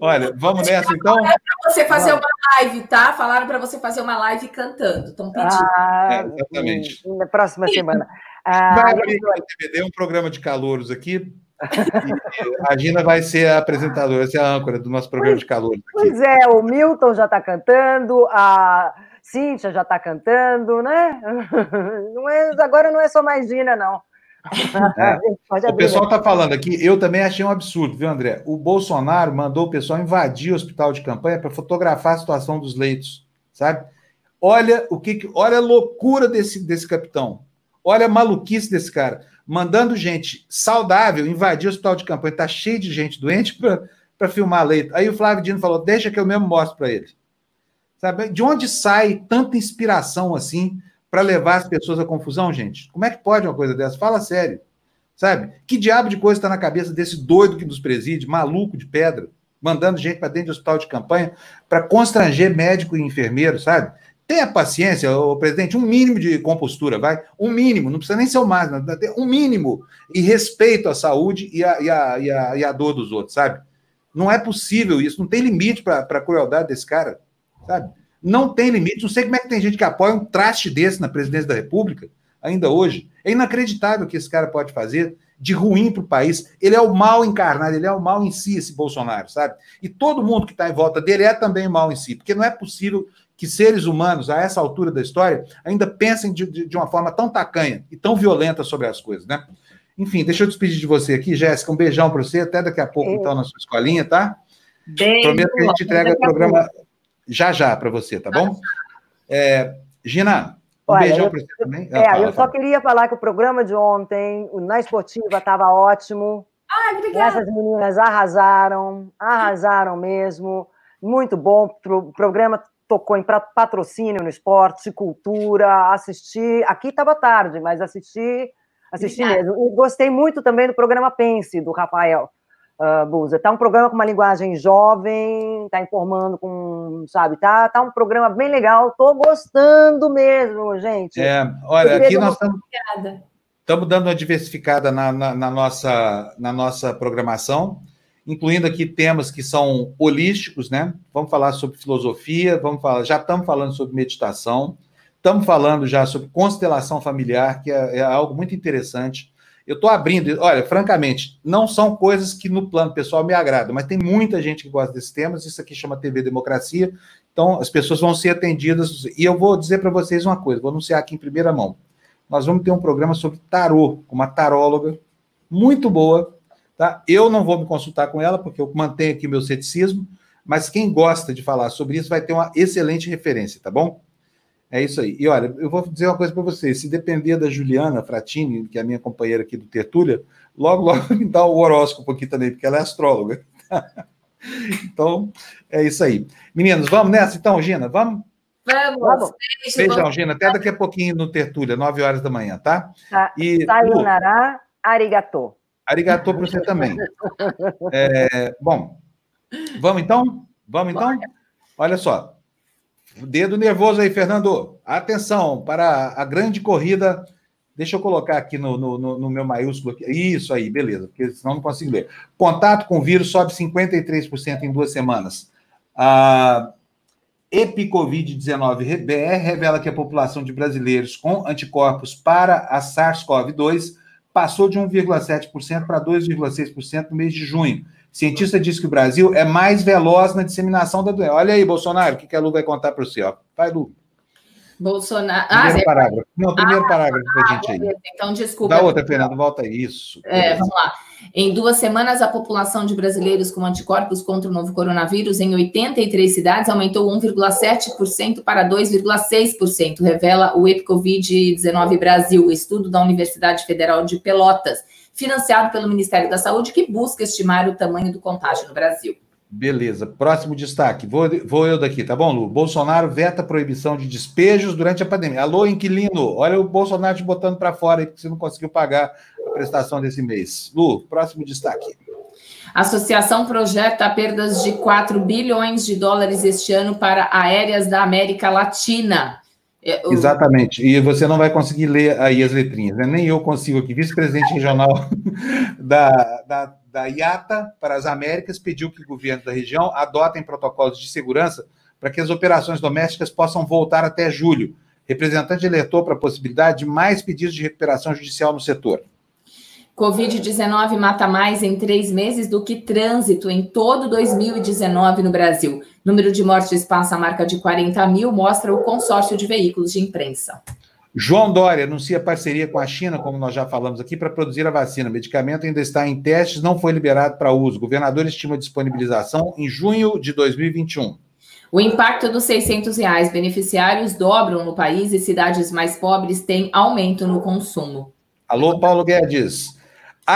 Olha, vamos nessa então? Você fazer uma live, tá? Falaram para você fazer uma live cantando. Estão pedindo. ah, É, exatamente. Na próxima semana. Ah, Vai abrir TVD um programa de calouros aqui. A Gina vai ser a apresentadora, vai ser a âncora do nosso programa de calouros aqui. Pois é, o Milton já está cantando, a Cíntia já está cantando, né? Não é, agora não é só mais Gina, não. É. O pessoal né? está falando aqui, eu também achei um absurdo, viu, André? O Bolsonaro mandou o pessoal invadir o hospital de campanha para fotografar a situação dos leitos, sabe? Olha o que, que- olha a loucura desse, desse capitão. Olha a maluquice desse cara. Mandando gente saudável invadir o hospital de campanha. Está cheio de gente doente para filmar leito. Aí o Flávio Dino falou: deixa que eu mesmo mostro para ele. Sabe? De onde sai tanta inspiração assim para levar as pessoas à confusão, gente? Como é que pode uma coisa dessa? Fala sério. Sabe? Que diabo de coisa está na cabeça desse doido que nos preside, maluco de pedra, mandando gente para dentro de hospital de campanha para constranger médico e enfermeiro, sabe? Tenha paciência, ô, presidente, um mínimo de compostura, vai? Um mínimo, não precisa nem ser o máximo, um mínimo e respeito à saúde e à, e e e dor dos outros, sabe? Não é possível isso, não tem limite para a crueldade desse cara, sabe? Não tem limite. Não sei como é que tem gente que apoia um traste desse na presidência da República, ainda hoje. É inacreditável o que esse cara pode fazer de ruim para o país. Ele é o mal encarnado, ele é o mal em si, esse Bolsonaro, sabe? E todo mundo que está em volta dele é também mal em si, porque não é possível que seres humanos, a essa altura da história, ainda pensem de, de, de uma forma tão tacanha e tão violenta sobre as coisas, né? Enfim, deixa eu despedir de você aqui, Jéssica. Um beijão para você, até daqui a pouco, então, na sua escolinha, tá? Beijo. Prometo que a gente entrega o programa já já para você, tá bom? É, Gina, um Olha, beijão para você também. Ah, É, fala, eu só fala. queria falar que o programa de ontem, o na esportiva, estava ótimo. Ai, obrigada. Essas meninas arrasaram, arrasaram mesmo. Muito bom. O programa tocou em patrocínio no esporte, cultura, assisti. Aqui estava tarde, mas assisti, assisti Obrigada. mesmo. E gostei muito também do programa Pense, do Rafael uh, Buza. Tá um programa com uma linguagem jovem, tá informando com, sabe, tá, tá um programa bem legal. Tô gostando mesmo, gente. É, olha, aqui nós estamos. Estamos dando uma diversificada na, na- na nossa, na nossa programação, incluindo aqui temas que são holísticos, né? Vamos falar sobre filosofia, vamos falar, já estamos falando sobre meditação, estamos falando já sobre constelação familiar, que é, é algo muito interessante. Eu estou abrindo, olha, francamente, não são coisas que no plano pessoal me agradam, mas tem muita gente que gosta desses temas, isso aqui chama TV Democracia, então as pessoas vão ser atendidas, e eu vou dizer para vocês uma coisa, vou anunciar aqui em primeira mão nós vamos ter um programa sobre tarô, com uma taróloga muito boa. Tá? Eu não vou me consultar com ela, porque eu mantenho aqui meu ceticismo, mas quem gosta de falar sobre isso vai ter uma excelente referência, tá bom? É isso aí. E olha, eu vou dizer uma coisa para vocês: se depender da Juliana Fratini, que é a minha companheira aqui do Tertúlia, logo, logo me dá o horóscopo aqui também, porque ela é astróloga. Então, é isso aí. Meninos, vamos nessa então, Gina? Vamos? Vamos. Beijão, Gina. Até daqui a pouquinho no Tertúlia, 9 horas da manhã, tá? tá. E, Sayonara, arigato. Arigato para você também. É, bom, vamos então? Vamos então? Olha só. Dedo nervoso aí, Fernando. Atenção para a grande corrida. Deixa eu colocar aqui no, no, no meu maiúsculo. Aqui. Isso aí, beleza, porque senão não consigo ler. Contato com vírus sobe 53% em duas semanas. A EpiCovid-19 BR revela que a população de brasileiros com anticorpos para a SARS-CoV-2 passou de 1,7% para 2,6% no mês de junho. Cientista diz que o Brasil é mais veloz na disseminação da doença. Olha aí, Bolsonaro, o que a Lu vai contar para você? Ó. Vai, Lu. Bolsonaro. Primeiro ah, parágrafo. Não, primeiro ah, parágrafo para a gente aí. Então, desculpa. Da outra, Fernando, volta aí. Isso. É, vamos lá. Em duas semanas, a população de brasileiros com anticorpos contra o novo coronavírus em 83 cidades aumentou 1,7% para 2,6%, revela o EpiCovid-19 Brasil, estudo da Universidade Federal de Pelotas, financiado pelo Ministério da Saúde, que busca estimar o tamanho do contágio no Brasil. Beleza. Próximo destaque. Vou, vou eu daqui, tá bom, Lu? Bolsonaro veta proibição de despejos durante a pandemia. Alô, inquilino, olha o Bolsonaro te botando para fora aí, porque você não conseguiu pagar prestação desse mês. Lu, próximo destaque. A associação projeta perdas de 4 bilhões de dólares este ano para aéreas da América Latina. É, Exatamente. E você não vai conseguir ler aí as letrinhas, né? Nem eu consigo aqui. Vice-presidente regional da, da da IATA para as Américas pediu que o governo da região adotem protocolos de segurança para que as operações domésticas possam voltar até julho. Representante alertou para a possibilidade de mais pedidos de recuperação judicial no setor. Covid-19 mata mais em três meses do que trânsito em todo 2019 no Brasil. Número de mortes passa a marca de 40 mil, mostra o consórcio de veículos de imprensa. João Dória anuncia parceria com a China, como nós já falamos aqui, para produzir a vacina. O medicamento ainda está em testes, não foi liberado para uso. O governador estima disponibilização em junho de 2021. O impacto dos 600 reais beneficiários dobram no país e cidades mais pobres têm aumento no consumo. Alô, Paulo Guedes.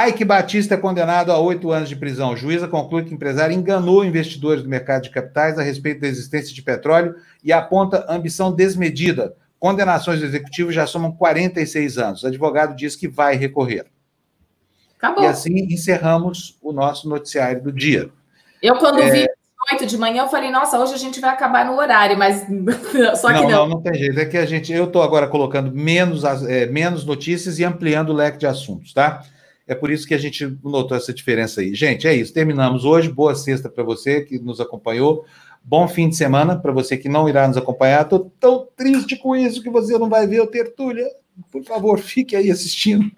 Ike Batista é condenado a oito anos de prisão. A juíza conclui que o empresário enganou investidores do mercado de capitais a respeito da existência de petróleo e aponta ambição desmedida Condenações do executivo já somam 46 anos. O advogado diz que vai recorrer. Acabou. E assim encerramos o nosso noticiário do dia. Eu, quando é... vi 8 de manhã, eu falei, nossa, hoje a gente vai acabar no horário, mas só que não. Não, não, não tem jeito. É que a gente, eu estou agora colocando menos, é, menos notícias e ampliando o leque de assuntos, tá? É por isso que a gente notou essa diferença aí. Gente, é isso. Terminamos hoje. Boa sexta para você que nos acompanhou. Bom fim de semana para você que não irá nos acompanhar. Estou tão triste com isso que você não vai ver o Tertúlia. Por favor, fique aí assistindo.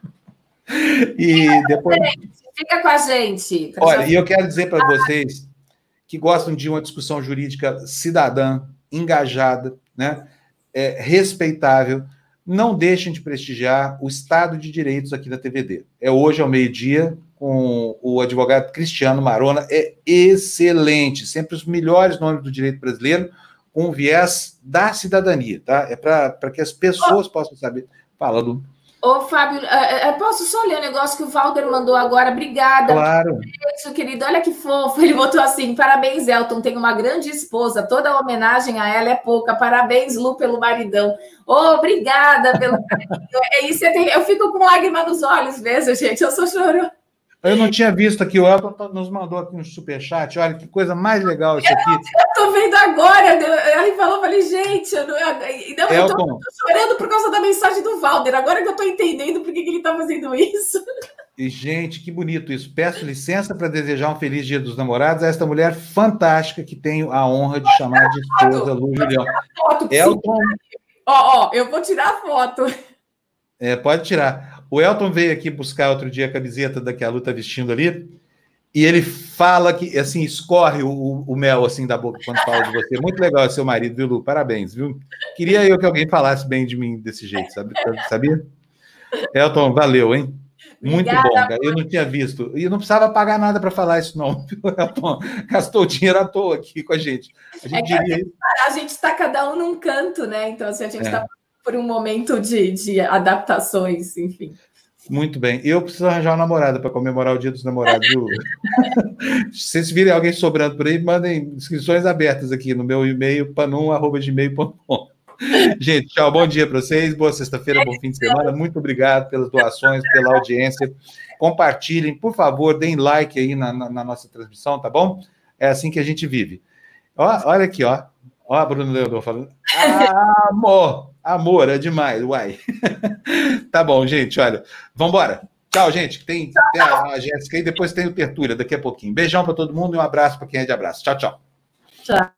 E fica depois. Fica com a gente. Olha, e eu quero dizer para vocês que gostam de uma discussão jurídica cidadã, engajada, né? É, respeitável. Não deixem de prestigiar o Estado de Direitos aqui da TVD. É hoje ao meio-dia, com o advogado Cristiano Marona é excelente, sempre os melhores nomes do direito brasileiro, com viés da cidadania, tá? É para que as pessoas possam saber. Fala, Lu. Ô, Fábio, é, é, posso só ler o um negócio que o Walter mandou agora? Obrigada. Claro. Isso, querido. Olha que fofo. Ele botou assim: parabéns, Elton. Tem uma grande esposa. Toda a homenagem a ela é pouca. Parabéns, Lu, pelo maridão. Ô, obrigada pelo. é isso, eu fico com lágrima nos olhos mesmo, gente. Eu sou chorona. Eu não tinha visto aqui, o Elton tá, nos mandou aqui um superchat. Olha que coisa mais legal isso aqui. Eu, tô vendo agora. Ele falou, falei, gente, eu, não, eu, eu tô, tô, chorando por causa da mensagem do Valder. Agora que eu tô entendendo por que, que ele tá fazendo isso. E, gente, que bonito isso. Peço licença para desejar um feliz Dia dos Namorados a esta mulher fantástica que tenho a honra de chamar de esposa, Lu Julião. Elton. Ó, ó, eu vou tirar a foto. É, pode tirar. O Elton veio aqui buscar outro dia a camiseta da que a Lu tá vestindo ali, e ele fala que, assim, escorre o, o, mel, assim, da boca quando fala de você. Muito legal seu marido, viu, Lu? Parabéns, viu? Queria eu que alguém falasse bem de mim desse jeito, sabe? sabia? Elton, valeu, hein? Muito Obrigada, bom, cara. Eu não tinha visto. E não precisava pagar nada para falar isso, não. Elton gastou dinheiro à toa aqui com a gente. A gente é diria... a gente está cada um num canto, né? Então, assim, a gente está é por um momento de, de adaptações, enfim. Muito bem. Eu preciso arranjar uma namorada para comemorar o Dia dos Namorados. Se vocês virem alguém sobrando por aí, mandem inscrições abertas aqui no meu e-mail, panum.gmail.com. Gente, tchau, bom dia para vocês, boa sexta-feira, bom fim de semana. Muito obrigado pelas doações, pela audiência. Compartilhem, por favor, deem like aí na, na, na nossa transmissão, tá bom? É assim que a gente vive. Ó, olha aqui, ó. Ó, a Bruno Leandro falando. Ah, amor, amor, é demais, uai. tá bom, gente, olha. Vambora. Tchau, gente. Tem, tem a, a Jéssica e depois tem o Tertúlia daqui a pouquinho. Beijão para todo mundo e um abraço para quem é de abraço. Tchau, tchau. Tchau.